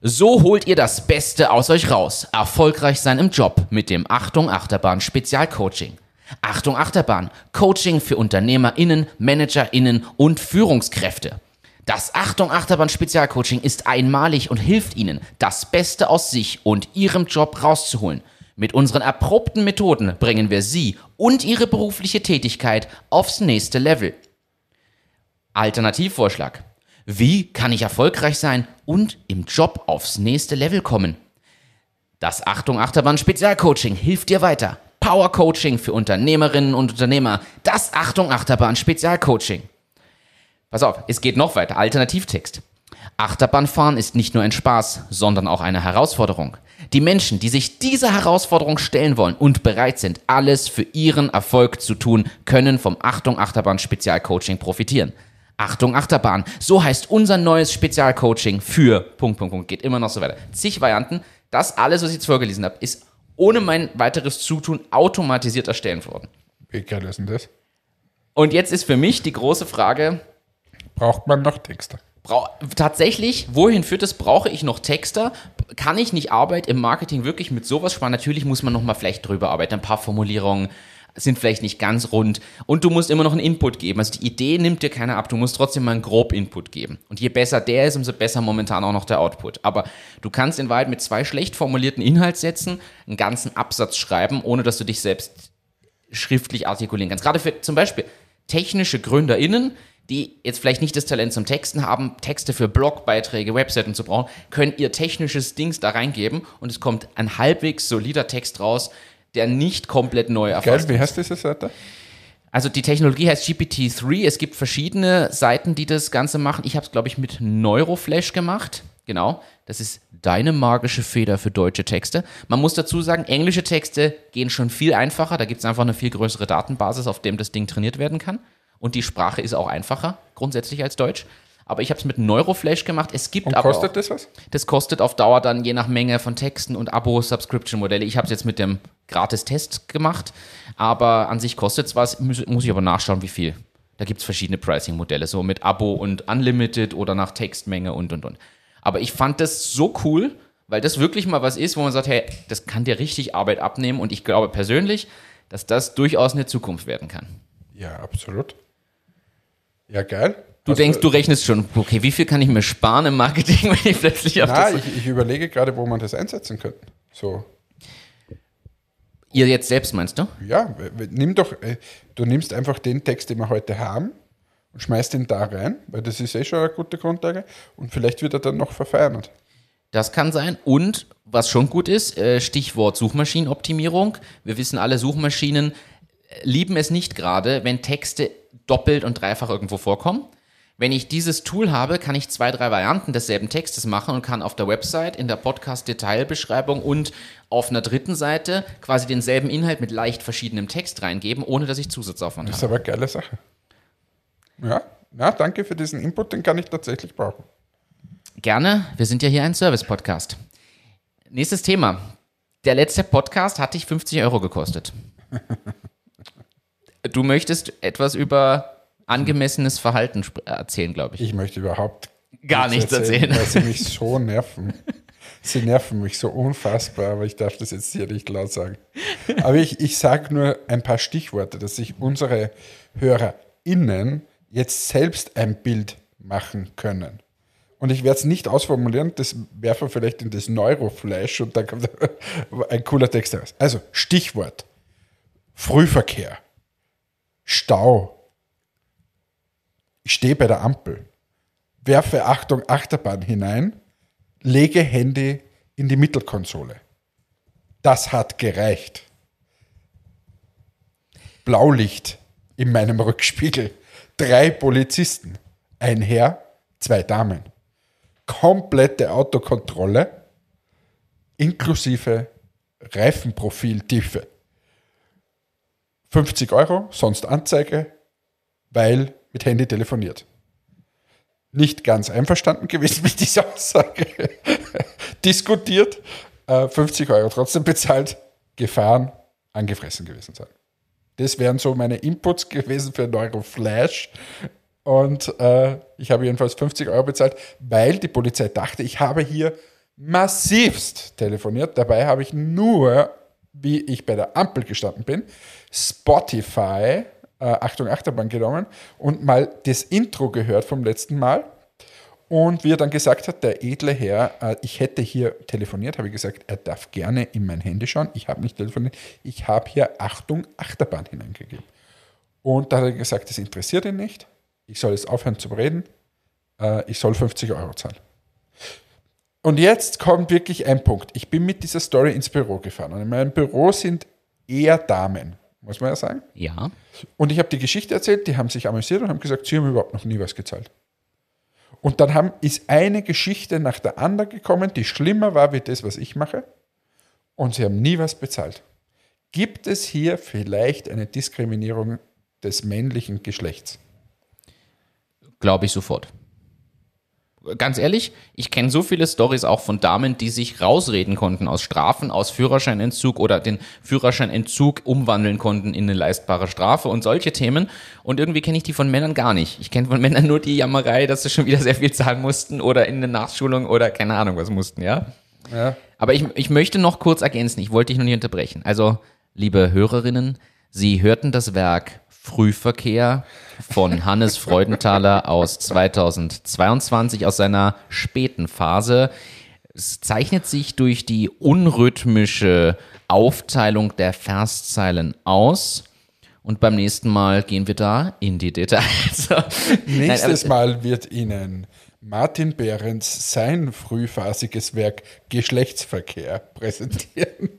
So holt ihr das Beste aus euch raus. Erfolgreich sein im Job mit dem Achtung Achterbahn Spezialcoaching. Achtung Achterbahn, Coaching für UnternehmerInnen, ManagerInnen und Führungskräfte. Das Achtung Achterbahn Spezialcoaching ist einmalig und hilft Ihnen, das Beste aus sich und Ihrem Job rauszuholen. Mit unseren erprobten Methoden bringen wir Sie und Ihre berufliche Tätigkeit aufs nächste Level. Alternativvorschlag. Wie kann ich erfolgreich sein und im Job aufs nächste Level kommen? Das Achtung Achterbahn Spezialcoaching hilft dir weiter. Power Coaching für Unternehmerinnen und Unternehmer. Das Achtung Achterbahn Spezialcoaching. Pass auf, es geht noch weiter. Alternativtext. Achterbahnfahren ist nicht nur ein Spaß, sondern auch eine Herausforderung. Die Menschen, die sich dieser Herausforderung stellen wollen und bereit sind, alles für ihren Erfolg zu tun, können vom Achtung Achterbahn Spezialcoaching profitieren. Achtung Achterbahn, so heißt unser neues Spezialcoaching für Punkt, Punkt, Punkt, geht immer noch so weiter. Zig Varianten. Das alles, was ich jetzt vorgelesen habe, ist ohne mein weiteres Zutun automatisiert erstellen worden. Wie geil ist denn das? Und jetzt ist für mich die große Frage, Braucht man noch Texte? Brau tatsächlich, wohin führt das? Brauche ich noch Texter? Kann ich nicht Arbeit im Marketing wirklich mit sowas sparen? Natürlich muss man noch mal vielleicht drüber arbeiten. Ein paar Formulierungen sind vielleicht nicht ganz rund. Und du musst immer noch einen Input geben. Also die Idee nimmt dir keiner ab. Du musst trotzdem mal einen grob Input geben. Und je besser der ist, umso besser momentan auch noch der Output. Aber du kannst in Wahrheit mit zwei schlecht formulierten Inhaltssätzen einen ganzen Absatz schreiben, ohne dass du dich selbst schriftlich artikulieren kannst. Gerade für zum Beispiel technische GründerInnen, die jetzt vielleicht nicht das Talent zum Texten haben, Texte für Blogbeiträge, Webseiten zu brauchen, können ihr technisches Dings da reingeben und es kommt ein halbwegs solider Text raus, der nicht komplett neu erfasst Geil, wie heißt diese Seite? Also die Technologie heißt GPT-3. Es gibt verschiedene Seiten, die das Ganze machen. Ich habe es, glaube ich, mit Neuroflash gemacht. Genau. Das ist deine magische Feder für deutsche Texte. Man muss dazu sagen, englische Texte gehen schon viel einfacher. Da gibt es einfach eine viel größere Datenbasis, auf dem das Ding trainiert werden kann. Und die Sprache ist auch einfacher, grundsätzlich als Deutsch. Aber ich habe es mit Neuroflash gemacht. Es gibt Und aber kostet auch, das was? das kostet auf Dauer dann je nach Menge von Texten und Abo-Subscription-Modelle. Ich habe es jetzt mit dem Gratis-Test gemacht, aber an sich kostet es was, muss, muss ich aber nachschauen, wie viel. Da gibt es verschiedene Pricing-Modelle, so mit Abo und Unlimited oder nach Textmenge und und und. Aber ich fand das so cool, weil das wirklich mal was ist, wo man sagt, hey, das kann dir richtig Arbeit abnehmen und ich glaube persönlich, dass das durchaus eine Zukunft werden kann. Ja, absolut. Ja, geil. Du Also, denkst, du rechnest schon, okay, wie viel kann ich mir sparen im Marketing, wenn ich plötzlich auf Nein, das... ich, ich überlege gerade, wo man das einsetzen könnte. So, Ihr jetzt selbst meinst du? ja, nimm doch, äh, du nimmst einfach den Text, den wir heute haben und schmeißt ihn da rein, weil das ist eh schon eine gute Grundlage und vielleicht wird er dann noch verfeinert. Das kann sein. Und was schon gut ist, äh, Stichwort Suchmaschinenoptimierung. Wir wissen alle, Suchmaschinen äh, lieben es nicht gerade, wenn Texte doppelt und dreifach irgendwo vorkommen. Wenn ich dieses Tool habe, kann ich zwei, drei Varianten desselben Textes machen und kann auf der Website, in der Podcast-Detailbeschreibung und auf einer dritten Seite quasi denselben Inhalt mit leicht verschiedenem Text reingeben, ohne dass ich Zusatzaufwand Das ist habe. aber eine geile Sache. Ja, ja, danke für diesen Input, den kann ich tatsächlich brauchen. Gerne, wir sind ja hier ein Service-Podcast. Nächstes Thema. Der letzte Podcast hat dich 50 Euro gekostet. Du möchtest etwas über angemessenes Verhalten erzählen, glaube ich. Ich möchte überhaupt Gar nichts erzählen. Weil sie mich so nerven. Sie nerven mich so unfassbar, aber ich darf das jetzt hier nicht laut sagen. Aber ich, ich sage nur ein paar Stichworte, dass sich unsere HörerInnen jetzt selbst ein Bild machen können. Und ich werde es nicht ausformulieren, das werfen wir vielleicht in das Neuroflash und dann kommt ein cooler Text heraus. Also, Stichwort: Frühverkehr, Stau, ich stehe bei der Ampel, werfe Achtung Achterbahn hinein, lege Handy in die Mittelkonsole. Das hat gereicht. Blaulicht in meinem Rückspiegel. Drei Polizisten. Ein Herr, zwei Damen. Komplette Autokontrolle inklusive Reifenprofiltiefe. 50 Euro, sonst Anzeige, weil mit Handy telefoniert. Nicht ganz einverstanden gewesen mit dieser Aussage. Diskutiert, äh, 50 Euro trotzdem bezahlt, gefahren, angefressen gewesen sein. Das wären so meine Inputs gewesen für Neuroflash. Und äh, ich habe jedenfalls 50 Euro bezahlt, weil die Polizei dachte, ich habe hier massivst telefoniert. Dabei habe ich nur, wie ich bei der Ampel gestanden bin, Spotify, äh, Achtung Achterbahn genommen und mal das Intro gehört vom letzten Mal. Und wie er dann gesagt hat, der edle Herr, äh, ich hätte hier telefoniert, habe ich gesagt, er darf gerne in mein Handy schauen. Ich habe nicht telefoniert, ich habe hier Achtung Achterbahn hineingegeben. Und da hat er gesagt, das interessiert ihn nicht. Ich soll jetzt aufhören zu reden. äh, ich soll 50 Euro zahlen. Und jetzt kommt wirklich ein Punkt. Ich bin mit dieser Story ins Büro gefahren. Und in meinem Büro sind eher Damen, muss man ja sagen. Ja. Und ich habe die Geschichte erzählt, die haben sich amüsiert und haben gesagt, sie haben überhaupt noch nie was gezahlt. Und dann haben, ist eine Geschichte nach der anderen gekommen, die schlimmer war wie das, was ich mache. Und sie haben nie was bezahlt. Gibt es hier vielleicht eine Diskriminierung des männlichen Geschlechts? Glaube ich sofort. Ganz ehrlich, ich kenne so viele Stories auch von Damen, die sich rausreden konnten aus Strafen, aus Führerscheinentzug oder den Führerscheinentzug umwandeln konnten in eine leistbare Strafe und solche Themen. Und irgendwie kenne ich die von Männern gar nicht. Ich kenne von Männern nur die Jammerei, dass sie schon wieder sehr viel zahlen mussten oder in eine Nachschulung oder keine Ahnung was mussten, ja. Ja. Aber ich, ich möchte noch kurz ergänzen, ich wollte dich noch nicht unterbrechen. Also, liebe Hörerinnen, Sie hörten das Werk Frühverkehr von Hannes Freudenthaler aus 2022 aus seiner späten Phase. Es zeichnet sich durch die unrhythmische Aufteilung der Verszeilen aus. Und beim nächsten Mal gehen wir da in die Details. Nein, Nächstes Mal wird Ihnen Martin Behrens sein frühphasiges Werk Geschlechtsverkehr präsentieren.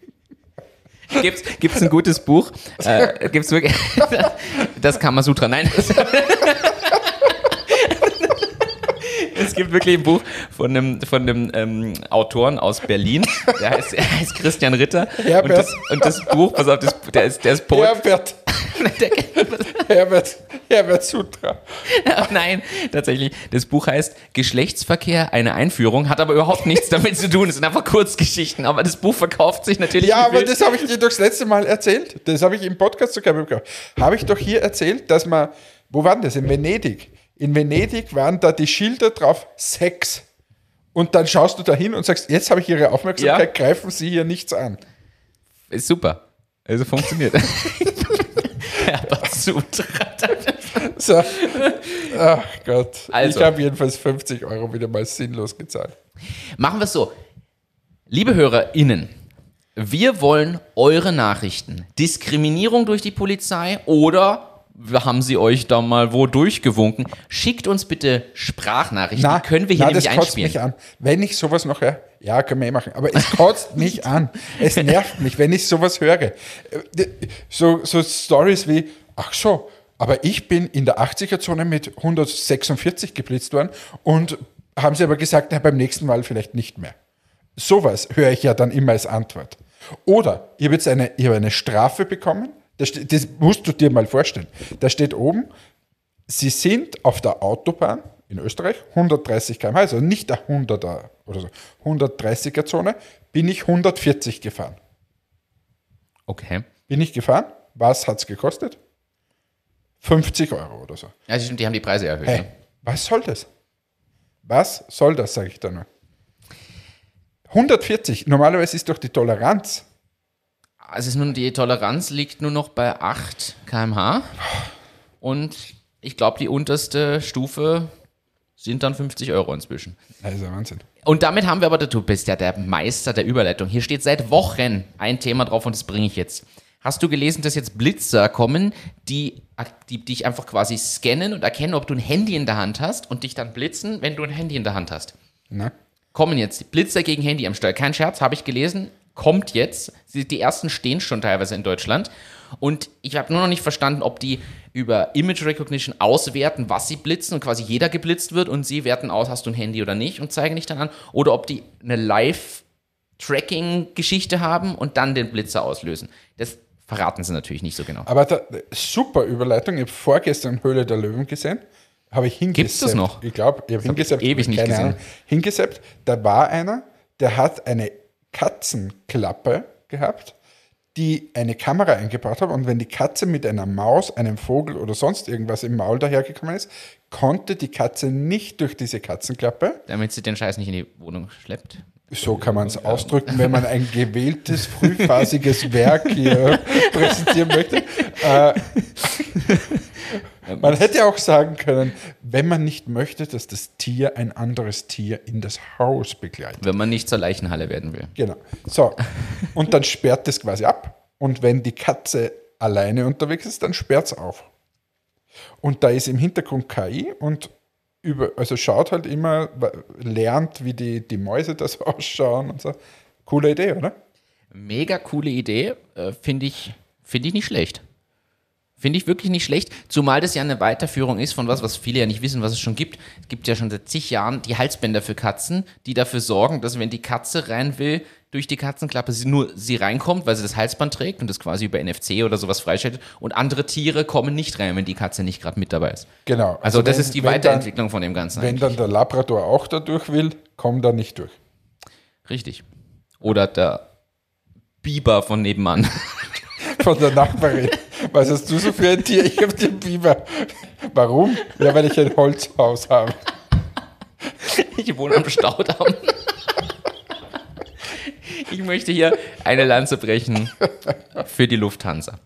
Gibt's, gibt's ein gutes Buch? Äh, gibt's wirklich? Das Kamasutra. Nein. Es gibt wirklich ein Buch von einem, von einem ähm, Autoren aus Berlin. Der heißt, er heißt Christian Ritter. Herbert. Und das, und das Buch, pass auf, das, der ist, der ist Poet. Herbert, Der, Herbert, Herbert Sutra. nein, tatsächlich. Das Buch heißt Geschlechtsverkehr, eine Einführung, hat aber überhaupt nichts damit zu tun. Es sind einfach Kurzgeschichten. Aber das Buch verkauft sich natürlich. Ja, aber wild. das habe ich dir doch das letzte Mal erzählt. Das habe ich im Podcast sogar bekommen. Habe ich doch hier erzählt, dass man, wo war denn das? In Venedig. In Venedig waren da die Schilder drauf Sex. Und dann schaust du da hin und sagst, jetzt habe ich Ihre Aufmerksamkeit, Ja. greifen Sie hier nichts an. Ist super. Also funktioniert. Herbert Sutra. So. Ach Gott. Also. Ich habe jedenfalls 50 Euro wieder mal sinnlos gezahlt. Machen wir es so. Liebe HörerInnen, wir wollen eure Nachrichten. Diskriminierung durch die Polizei oder haben sie euch da mal wo durchgewunken? Schickt uns bitte Sprachnachrichten. die können wir hier na, nämlich das kotzt einspielen. mich an. Wenn ich sowas noch höre, ja, können wir eh machen, aber es kotzt mich an. Es nervt mich, wenn ich sowas höre. Äh, So, so Stories wie, ach so, aber ich bin in der 80er-Zone mit 146 geblitzt worden und haben sie aber gesagt, na, beim nächsten Mal vielleicht nicht mehr. Sowas höre ich ja dann immer als Antwort. Oder habe jetzt eine, ich habe eine Strafe bekommen, das, das musst du dir mal vorstellen. Da steht oben, Sie sind auf der Autobahn in Österreich 130 km/h, also nicht der 100er oder so, 130er Zone, bin ich 140 gefahren. Okay. Bin ich gefahren? Was hat es gekostet? 50 Euro oder so. Ja, stimmt, die haben die Preise erhöht. Hey, Ne? was soll das? Was soll das, sage ich da nur. 140, normalerweise ist doch die Toleranz. Also es ist nun, die Toleranz liegt nur noch bei 8 km/h. Und ich glaube, die unterste Stufe sind dann 50 Euro inzwischen. Das ist ja Wahnsinn. Und damit haben wir aber, du bist ja der Meister der Überleitung. Hier steht seit Wochen ein Thema drauf und das bringe ich jetzt. Hast du gelesen, dass jetzt Blitzer kommen, die, die dich einfach quasi scannen und erkennen, ob du ein Handy in der Hand hast und dich dann blitzen, wenn du ein Handy in der Hand hast? Na? Kommen jetzt Blitzer gegen Handy am Steuer. Kein Scherz, habe ich gelesen. Kommt jetzt. Die ersten stehen schon teilweise in Deutschland. Und ich habe nur noch nicht verstanden, ob die über Image Recognition auswerten, was sie blitzen und quasi jeder geblitzt wird und sie werten aus, hast du ein Handy oder nicht und zeigen dich dann an. Oder ob die eine Live-Tracking-Geschichte haben und dann den Blitzer auslösen. Das verraten sie natürlich nicht so genau. Aber da, super Überleitung. Ich habe vorgestern Höhle der Löwen gesehen. Habe ich hingesappt. Gibt's das noch? Ich glaube, ich habe hingesappt. ewig nicht gesehen. Ahnung. Hingesappt. Da war einer, der hat eine Katzenklappe gehabt, die eine Kamera eingebaut hat. Und wenn die Katze mit einer Maus, einem Vogel oder sonst irgendwas im Maul dahergekommen ist, konnte die Katze nicht durch diese Katzenklappe Damit sie den Scheiß nicht in die Wohnung schleppt. So kann man es ausdrücken, wenn man ein gewähltes, frühphasiges Werk hier präsentieren möchte. Äh, man hätte auch sagen können, wenn man nicht möchte, dass das Tier ein anderes Tier in das Haus begleitet. Wenn man nicht zur Leichenhalle werden will. Genau. So, und dann sperrt es quasi ab. Und wenn die Katze alleine unterwegs ist, dann sperrt es auf. Und da ist im Hintergrund KI und über, also schaut halt immer, lernt, wie die, die Mäuse das ausschauen und so. Coole Idee, oder? Mega coole Idee. Äh, Finde ich, find ich nicht schlecht. Finde ich wirklich nicht schlecht, zumal das ja eine Weiterführung ist von was, was viele ja nicht wissen, was es schon gibt. Es gibt ja schon seit zig Jahren die Halsbänder für Katzen, die dafür sorgen, dass wenn die Katze rein will, durch die Katzenklappe sie nur sie reinkommt, weil sie das Halsband trägt und das quasi über NFC oder sowas freischaltet und andere Tiere kommen nicht rein, wenn die Katze nicht gerade mit dabei ist. Genau. Also, das wenn- ist die Weiterentwicklung von dem Ganzen. Dann, wenn dann der Labrador auch da durch will, kommt er nicht durch. Richtig. Oder der Biber von nebenan. Von der Nachbarin. Was hast du so für ein Tier? Ich habe den Biber. Warum? Ja, weil ich ein Holzhaus habe. Ich wohne am Staudamm. Ich möchte hier eine Lanze brechen für die Lufthansa.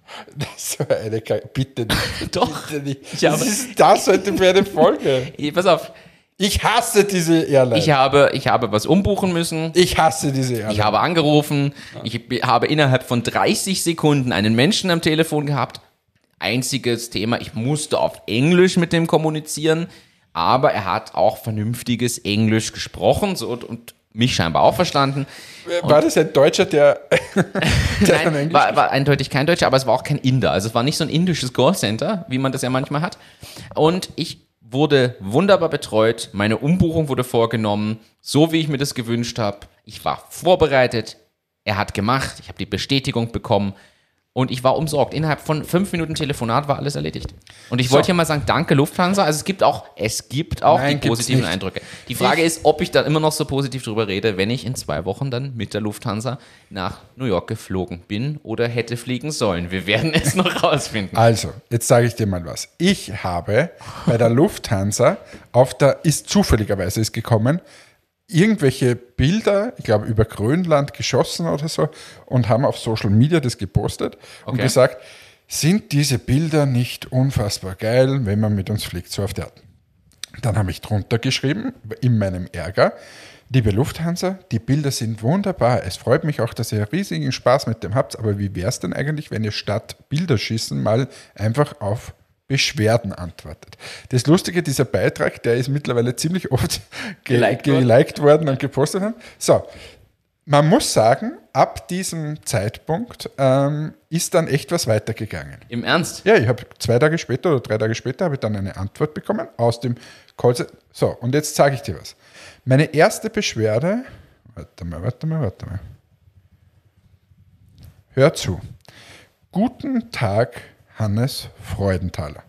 So eine Ka Bitte nicht. Doch. Bitte nicht. Ich habe- Was ist das heute für eine Folge? Pass auf, Ich hasse diese Airline. ich habe, ich habe was umbuchen müssen. Ich hasse diese Airline. Ich habe angerufen. Ich be- habe innerhalb von 30 Sekunden einen Menschen am Telefon gehabt. Einziges Thema, ich musste auf Englisch mit dem kommunizieren, aber er hat auch vernünftiges Englisch gesprochen so, und, und mich scheinbar auch verstanden. War das ein Deutscher, der, der Nein, Englisch war, war eindeutig kein Deutscher, aber es war auch kein Inder. Also es war nicht so ein indisches Callcenter, wie man das ja manchmal hat. Und ich wurde wunderbar betreut. Meine Umbuchung wurde vorgenommen, so wie ich mir das gewünscht habe. Ich war vorbereitet. Er hat gemacht. Ich habe die Bestätigung bekommen. Und ich war umsorgt. Innerhalb von fünf Minuten Telefonat war alles erledigt. Und ich wollte hier mal sagen, danke Lufthansa. Also es gibt auch, es gibt auch Nein, die positiven nicht. Eindrücke. Die Frage ist, ob ich dann immer noch so positiv drüber rede, wenn ich in zwei Wochen dann mit der Lufthansa nach New York geflogen bin oder hätte fliegen sollen. Wir werden es noch rausfinden. Also, jetzt sage ich dir mal was. Ich habe bei der Lufthansa auf der, ist zufälligerweise ist gekommen, irgendwelche Bilder, ich glaube über Grönland geschossen oder so, und haben auf Social Media das gepostet und Okay. gesagt, sind diese Bilder nicht unfassbar geil, wenn man mit uns fliegt, so auf der Art. Dann habe ich drunter geschrieben, in meinem Ärger, liebe Lufthansa, die Bilder sind wunderbar. Es freut mich auch, dass ihr riesigen Spaß mit dem habt, aber wie wäre es denn eigentlich, wenn ihr statt Bilder schießen mal einfach auf Beschwerden antwortet. Das Lustige, dieser Beitrag, der ist mittlerweile ziemlich oft ge Geliked worden. geliked worden und gepostet worden. So, man muss sagen, ab diesem Zeitpunkt ähm, ist dann echt was weitergegangen. Im Ernst? Ja, ich habe zwei Tage später oder drei Tage später habe ich dann eine Antwort bekommen aus dem Callcenter. So, und jetzt sage ich dir was. Meine erste Beschwerde, warte mal, warte mal, warte mal. Hör zu. Guten Tag, Hannes Freudenthaler.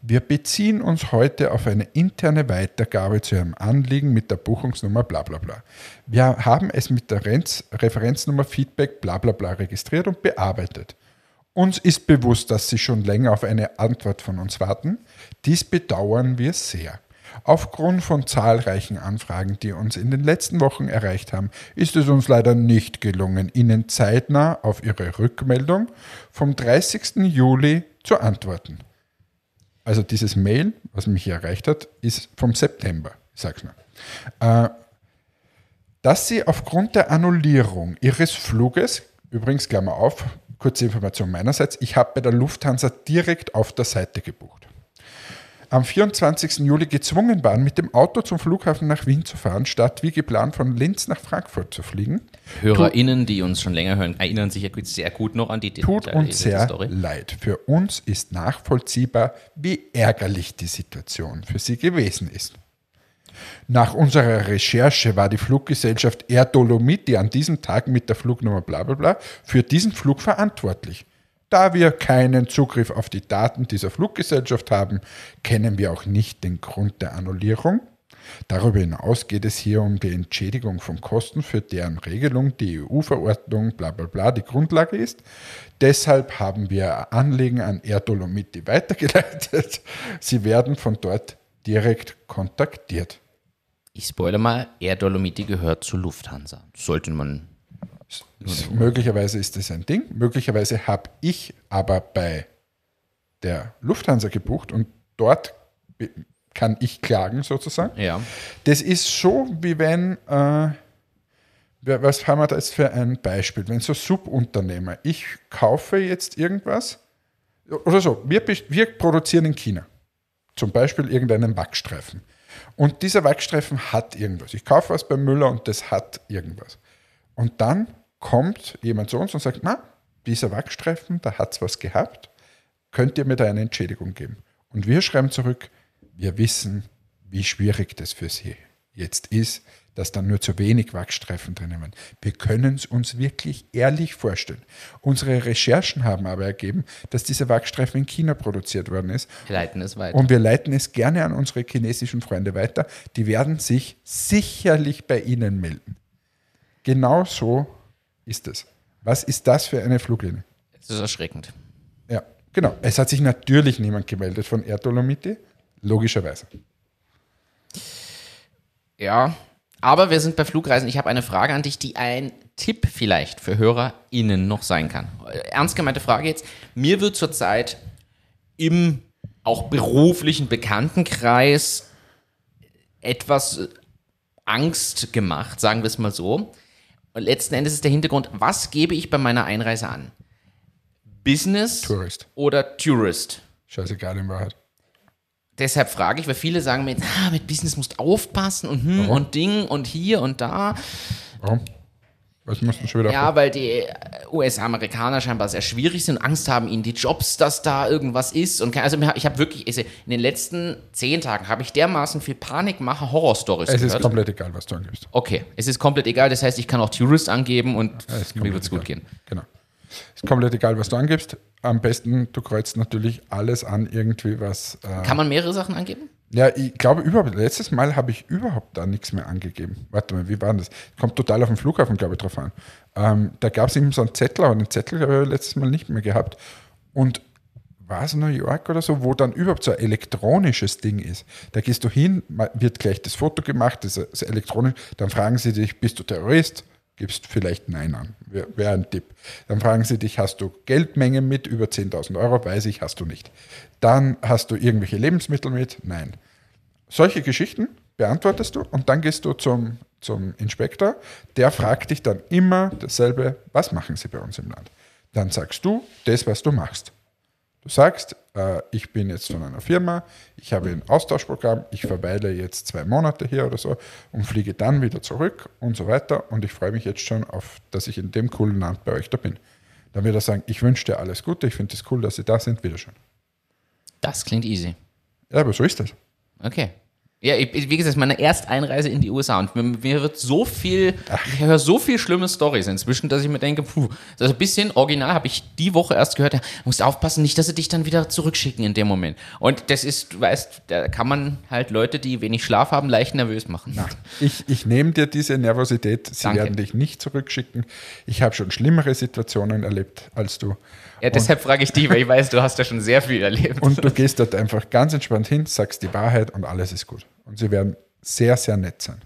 Wir beziehen uns heute auf eine interne Weitergabe zu Ihrem Anliegen mit der Buchungsnummer bla bla bla. Wir haben es mit der Renz Referenznummer Feedback bla bla bla registriert und bearbeitet. Uns ist bewusst, dass Sie schon länger auf eine Antwort von uns warten. Dies bedauern wir sehr. Aufgrund von zahlreichen Anfragen, die uns in den letzten Wochen erreicht haben, ist es uns leider nicht gelungen, Ihnen zeitnah auf Ihre Rückmeldung vom 30. Juli zu antworten. Also dieses Mail, was mich hier erreicht hat, ist vom September, ich sag's nur. Äh, dass Sie aufgrund der Annullierung Ihres Fluges, übrigens Klammer auf, kurze Information meinerseits, ich habe bei der Lufthansa direkt auf der Seite gebucht. Am 24. Juli gezwungen waren, mit dem Auto zum Flughafen nach Wien zu fahren, statt wie geplant von Linz nach Frankfurt zu fliegen, HörerInnen, die uns schon länger hören, erinnern sich ja sehr gut noch an die tut Detail- uns sehr Story. leid. Für uns ist nachvollziehbar, wie ärgerlich die Situation für Sie gewesen ist. Nach unserer Recherche war die Fluggesellschaft Air Dolomiti an diesem Tag mit der Flugnummer bla bla bla für diesen Flug verantwortlich. Da wir keinen Zugriff auf die Daten dieser Fluggesellschaft haben, kennen wir auch nicht den Grund der Annullierung. Darüber hinaus geht es hier um die Entschädigung von Kosten, für deren Regelung die EU-Verordnung bla bla bla die Grundlage ist. Deshalb haben wir Anliegen an Air Dolomiti weitergeleitet. Sie werden von dort direkt kontaktiert. Ich spoilere mal, Air Dolomiti gehört zu Lufthansa. Sollte man. Möglicherweise ist das ein Ding. Möglicherweise habe ich aber bei der Lufthansa gebucht und dort kann ich klagen sozusagen. Ja. Das ist so, wie wenn, äh, was haben wir da jetzt für ein Beispiel? Wenn so Subunternehmer, ich kaufe jetzt irgendwas, oder so, wir, wir produzieren in China zum Beispiel irgendeinen Wachstreifen. Und dieser Wachstreifen hat irgendwas. Ich kaufe was beim Müller und das hat irgendwas. Und dann kommt jemand zu uns und sagt, na, dieser Wachstreifen, da hat es was gehabt, könnt ihr mir da eine Entschädigung geben? Und wir schreiben zurück, wir wissen, wie schwierig das für Sie jetzt ist, dass dann nur zu wenig Wachstreifen drinnen waren. Wir können es uns wirklich ehrlich vorstellen. Unsere Recherchen haben aber ergeben, dass dieser Wachstreifen in China produziert worden ist. Wir leiten es weiter. Und wir leiten es gerne an unsere chinesischen Freunde weiter. Die werden sich sicherlich bei Ihnen melden. Genau so ist es. Was ist das für eine Fluglinie? Das ist erschreckend. Ja, genau. Es hat sich natürlich niemand gemeldet von Air Dolomiti, logischerweise. Ja, aber wir sind bei Flugreisen. Ich habe eine Frage an dich, die ein Tipp vielleicht für HörerInnen noch sein kann. Ernst gemeinte Frage jetzt. Mir wird zurzeit im auch beruflichen Bekanntenkreis etwas Angst gemacht, sagen wir es mal so. Und letzten Endes ist der Hintergrund, was gebe ich bei meiner Einreise an? Business Tourist. oder Tourist? Scheißegal in Wahrheit. Deshalb frage ich, weil viele sagen mir ah, mit Business musst du aufpassen und hm und Ding und hier und da. Warum? Musst du schon wieder Ja, weil die US-Amerikaner scheinbar sehr schwierig sind und Angst haben, ihnen die Jobs, dass da irgendwas ist. Und also ich habe wirklich, also in den letzten zehn Tagen habe ich dermaßen viel Panikmacher Horror-Stories Es ist gehört. komplett egal, was du angibst. okay, es ist komplett egal. Das heißt, ich kann auch Tourist angeben und ist mir wird es gut gehen. Genau. Es ist komplett egal, was du angibst. Am besten, du kreuzt natürlich alles an, irgendwie was. Äh, Kann man mehrere Sachen angeben? Ja, ich glaube überhaupt, letztes Mal habe ich überhaupt da nichts mehr angegeben. Warte mal, wie war das? Kommt total auf den Flughafen, glaube ich, drauf an. Ähm, da gab es eben so einen Zettel, aber den Zettel habe ich letztes Mal nicht mehr gehabt. Und war es New York oder so, wo dann überhaupt so ein elektronisches Ding ist. Da gehst du hin, wird gleich das Foto gemacht, das ist elektronisch, dann fragen sie dich, bist du Terrorist? Gibst vielleicht Nein an. Wäre wär ein Tipp. Dann fragen sie dich, hast du Geldmenge mit über 10.000 Euro? Weiß ich, hast du nicht. Dann hast du irgendwelche Lebensmittel mit? Nein. Solche Geschichten beantwortest du und dann gehst du zum, zum Inspektor. Der fragt dich dann immer dasselbe, was machen sie bei uns im Land? Dann sagst du das, was du machst. Du sagst, äh, ich bin jetzt von einer Firma, ich habe ein Austauschprogramm, ich verweile jetzt zwei Monate hier oder so und fliege dann wieder zurück und so weiter und ich freue mich jetzt schon auf, dass ich in dem coolen Land bei euch da bin. Dann wird er sagen, ich wünsche dir alles Gute, ich finde es cool, dass Sie da sind, wieder schön. Das klingt easy. Ja, aber so ist das. Okay. Ja, ich, wie gesagt, es ist meine Ersteinreise in die USA und mir, mir wird so viel, ich höre so viel schlimme Stories inzwischen, dass ich mir denke, puh, also ein bisschen original habe ich die Woche erst gehört, ja, musst aufpassen, nicht, dass sie dich dann wieder zurückschicken in dem Moment. Und das ist, du weißt, da kann man halt Leute, die wenig Schlaf haben, leicht nervös machen. Ich, ich nehme dir diese Nervosität, Sie Danke. werden dich nicht zurückschicken. Ich habe schon schlimmere Situationen erlebt als du. Ja, deshalb frage ich dich, weil ich weiß, du hast ja schon sehr viel erlebt. Und du gehst dort einfach ganz entspannt hin, sagst die Wahrheit und alles ist gut. Und sie werden sehr, sehr nett sein.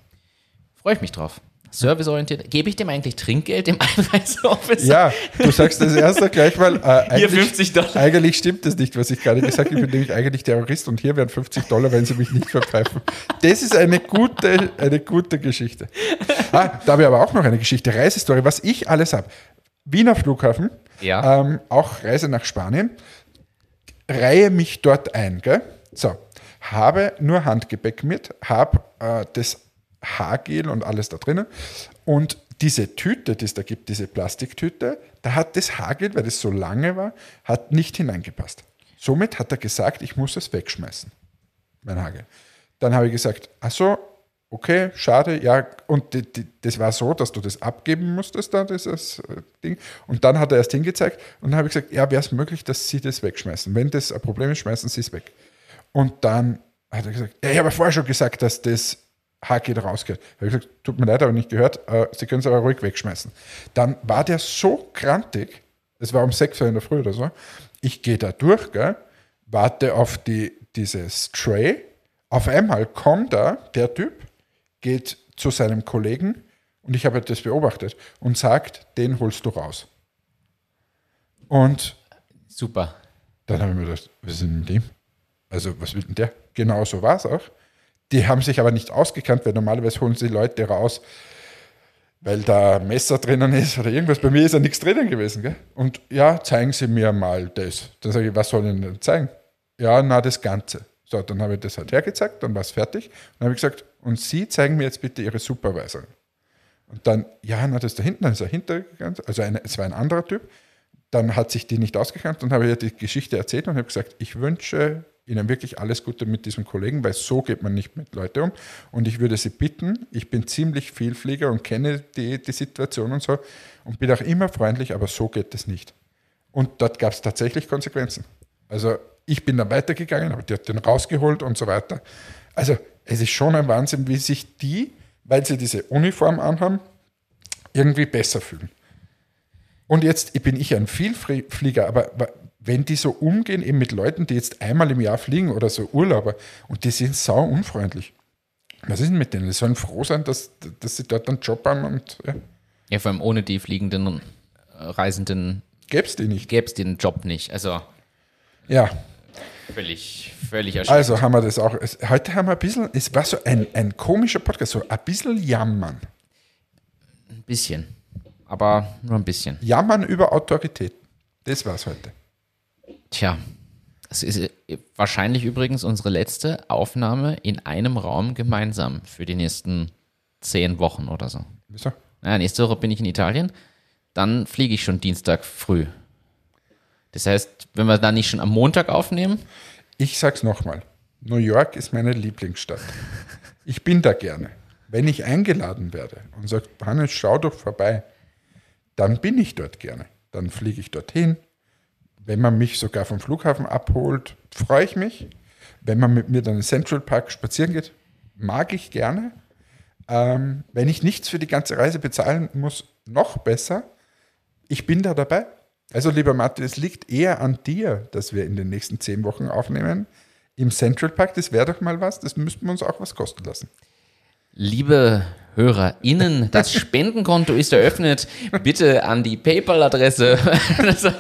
Freue ich mich drauf. Serviceorientiert. Gebe ich dem eigentlich Trinkgeld, dem Einreiseofficer? Ja, du sagst das erste gleich mal. Äh, Hier eigentlich, 50 Dollar. Eigentlich stimmt das nicht, was ich gerade gesagt habe. Ich bin nämlich eigentlich Terrorist und hier wären 50 Dollar, wenn sie mich nicht verpfeifen. Das ist eine gute, eine gute Geschichte. Ah, da habe ich aber auch noch eine Geschichte. Reisestory, was ich alles habe. Wiener Flughafen, Ja. ähm, auch Reise nach Spanien. Reihe mich dort ein, gell? So, habe nur Handgepäck mit, habe äh, das Haargel und alles da drinnen. Und diese Tüte, die es da gibt, diese Plastiktüte, da hat das Haargel, weil das so lange war, hat nicht hineingepasst. Somit hat er gesagt, ich muss es wegschmeißen, mein Hagel. Dann habe ich gesagt, ach so, okay, schade, ja, und die, die, das war so, dass du das abgeben musstest, da dieses äh, Ding. Und dann hat er erst hingezeigt und dann habe ich gesagt, ja, wäre es möglich, dass Sie das wegschmeißen. Wenn das ein Problem ist, schmeißen Sie es weg. Und dann hat er gesagt, ja, ich habe ja vorher schon gesagt, dass das Haargel rausgeht. Da habe ich gesagt, tut mir leid, aber nicht gehört, äh, Sie können es aber ruhig wegschmeißen. Dann war der so krantig, es war um 6 Uhr in der Früh oder so, ich gehe da durch, gell, warte auf die, dieses Tray, auf einmal kommt da der Typ, geht zu seinem Kollegen und ich habe das beobachtet und sagt, den holst du raus. Und Super. dann habe ich mir gedacht, was ist denn mit dem? Also, was will denn der? Genau so war es auch. Die haben sich aber nicht ausgekannt, weil normalerweise holen sie Leute raus, weil da Messer drinnen ist oder irgendwas. Bei mir ist ja nichts drinnen gewesen. Gell? Und ja, zeigen Sie mir mal das. Dann sage ich, was soll ich denn zeigen? Ja, na, das Ganze. So, dann habe ich das halt hergezeigt, dann war es fertig. Dann habe ich gesagt, und Sie zeigen mir jetzt bitte Ihre Supervisorin. Und dann, ja, na, das da hinten, dann ist er hintergegangen, also eine, es war ein anderer Typ. Dann hat sich die nicht ausgekannt und habe ihr die Geschichte erzählt und habe gesagt, ich wünsche Ihnen wirklich alles Gute mit diesem Kollegen, weil so geht man nicht mit Leuten um. Und ich würde Sie bitten, ich bin ziemlich Vielflieger und kenne die, die Situation und so und bin auch immer freundlich, aber so geht es nicht. Und dort gab es tatsächlich Konsequenzen. Also ich bin dann weitergegangen, aber die hat den rausgeholt und so weiter. Also es ist schon ein Wahnsinn, wie sich die, weil sie diese Uniform anhaben, irgendwie besser fühlen. Und jetzt bin ich ein Vielflieger, aber wenn die so umgehen, eben mit Leuten, die jetzt einmal im Jahr fliegen oder so Urlauber, und die sind sau unfreundlich. Was ist denn mit denen? Die sollen froh sein, dass, dass sie dort einen Job haben und. Ja, ja vor allem ohne die fliegenden äh, Reisenden gäbe es die nicht. Gäbe es den Job nicht. Also. Ja. Völlig, völlig erschreckend. Also haben wir das auch. Heute haben wir ein bisschen, es war so ein, ein komischer Podcast, so ein bisschen jammern. Ein bisschen. Aber nur ein bisschen. Jammern über Autorität. Das war es heute. Tja, es ist äh, wahrscheinlich übrigens unsere letzte Aufnahme in einem Raum gemeinsam für die nächsten zehn Wochen oder so. Wieso? Naja, nächste Woche bin ich in Italien. Dann fliege ich schon Dienstag früh. Das heißt, wenn wir dann nicht schon am Montag aufnehmen. Ich sag's nochmal. New York ist meine Lieblingsstadt. Ich bin da gerne. Wenn ich eingeladen werde und sagt, Hannes, schau doch vorbei, dann bin ich dort gerne. Dann fliege ich dorthin, wenn man mich sogar vom Flughafen abholt, freue ich mich. Wenn man mit mir dann in Central Park spazieren geht, mag ich gerne. Ähm, wenn ich nichts für die ganze Reise bezahlen muss, noch besser. Ich bin da dabei. Also, lieber Martin, es liegt eher an dir, dass wir in den nächsten zehn Wochen aufnehmen. Im Central Park, das wäre doch mal was. Das müssten wir uns auch was kosten lassen. Liebe HörerInnen, das Spendenkonto ist eröffnet. Bitte an die PayPal-Adresse.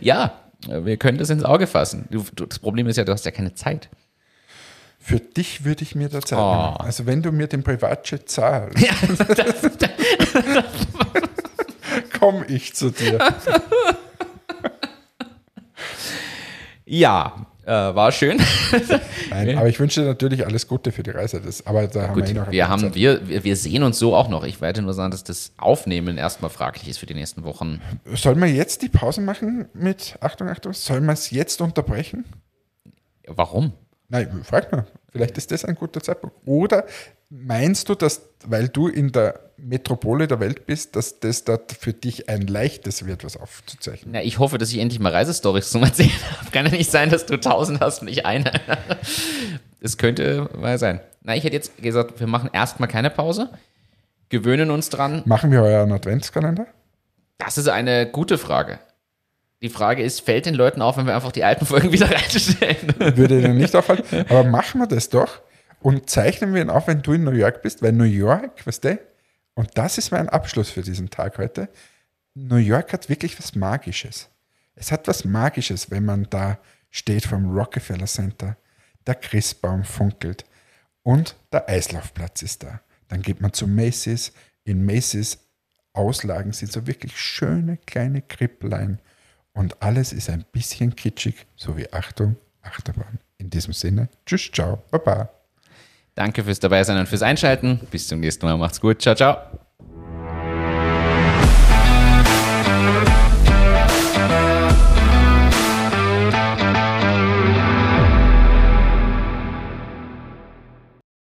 ja, wir können das ins Auge fassen. das Problem ist ja, du hast ja keine Zeit. Für dich würde ich mir da Zeit oh. Also wenn du mir den Privatjet zahlst, ja, komme ich zu dir. ja, äh, war schön. Nein, aber ich wünsche dir natürlich alles Gute für die Reise. Das, aber da haben Gut, wir eh noch wir, haben, wir, wir sehen uns so auch noch. Ich werde nur sagen, dass das Aufnehmen erstmal fraglich ist für die nächsten Wochen. Sollen wir jetzt die Pause machen mit Achtung, Achtung? Sollen wir es jetzt unterbrechen? Warum? Nein, frag mal. Vielleicht ist das ein guter Zeitpunkt. Oder meinst du, dass, weil du in der Metropole der Welt bist, dass das dort für dich ein leichtes wird, was aufzuzeichnen? Na, ich hoffe, dass ich endlich mal Reisestories zum Erzählen habe. Kann ja nicht sein, dass du tausend hast und nicht eine. Es könnte mal sein. Na, ich hätte jetzt gesagt, wir machen erstmal keine Pause, gewöhnen uns dran. Machen wir euren Adventskalender? Das ist eine gute Frage. Die Frage ist, fällt den Leuten auf, wenn wir einfach die alten Folgen wieder reinstellen? Würde ihnen nicht auffallen. Aber machen wir das doch und zeichnen wir ihn auf, wenn du in New York bist, weil New York, weißt du, und das ist mein Abschluss für diesen Tag heute. New York hat wirklich was Magisches. Es hat was Magisches, wenn man da steht vom Rockefeller Center, der Christbaum funkelt und der Eislaufplatz ist da. Dann geht man zu Macy's. In Macy's Auslagen sind so wirklich schöne kleine Kripplein und alles ist ein bisschen kitschig, so wie Achtung, Achterbahn. In diesem Sinne, tschüss, ciao, baba. Danke fürs Dabeisein und fürs Einschalten. Bis zum nächsten Mal. Macht's gut. Ciao, ciao.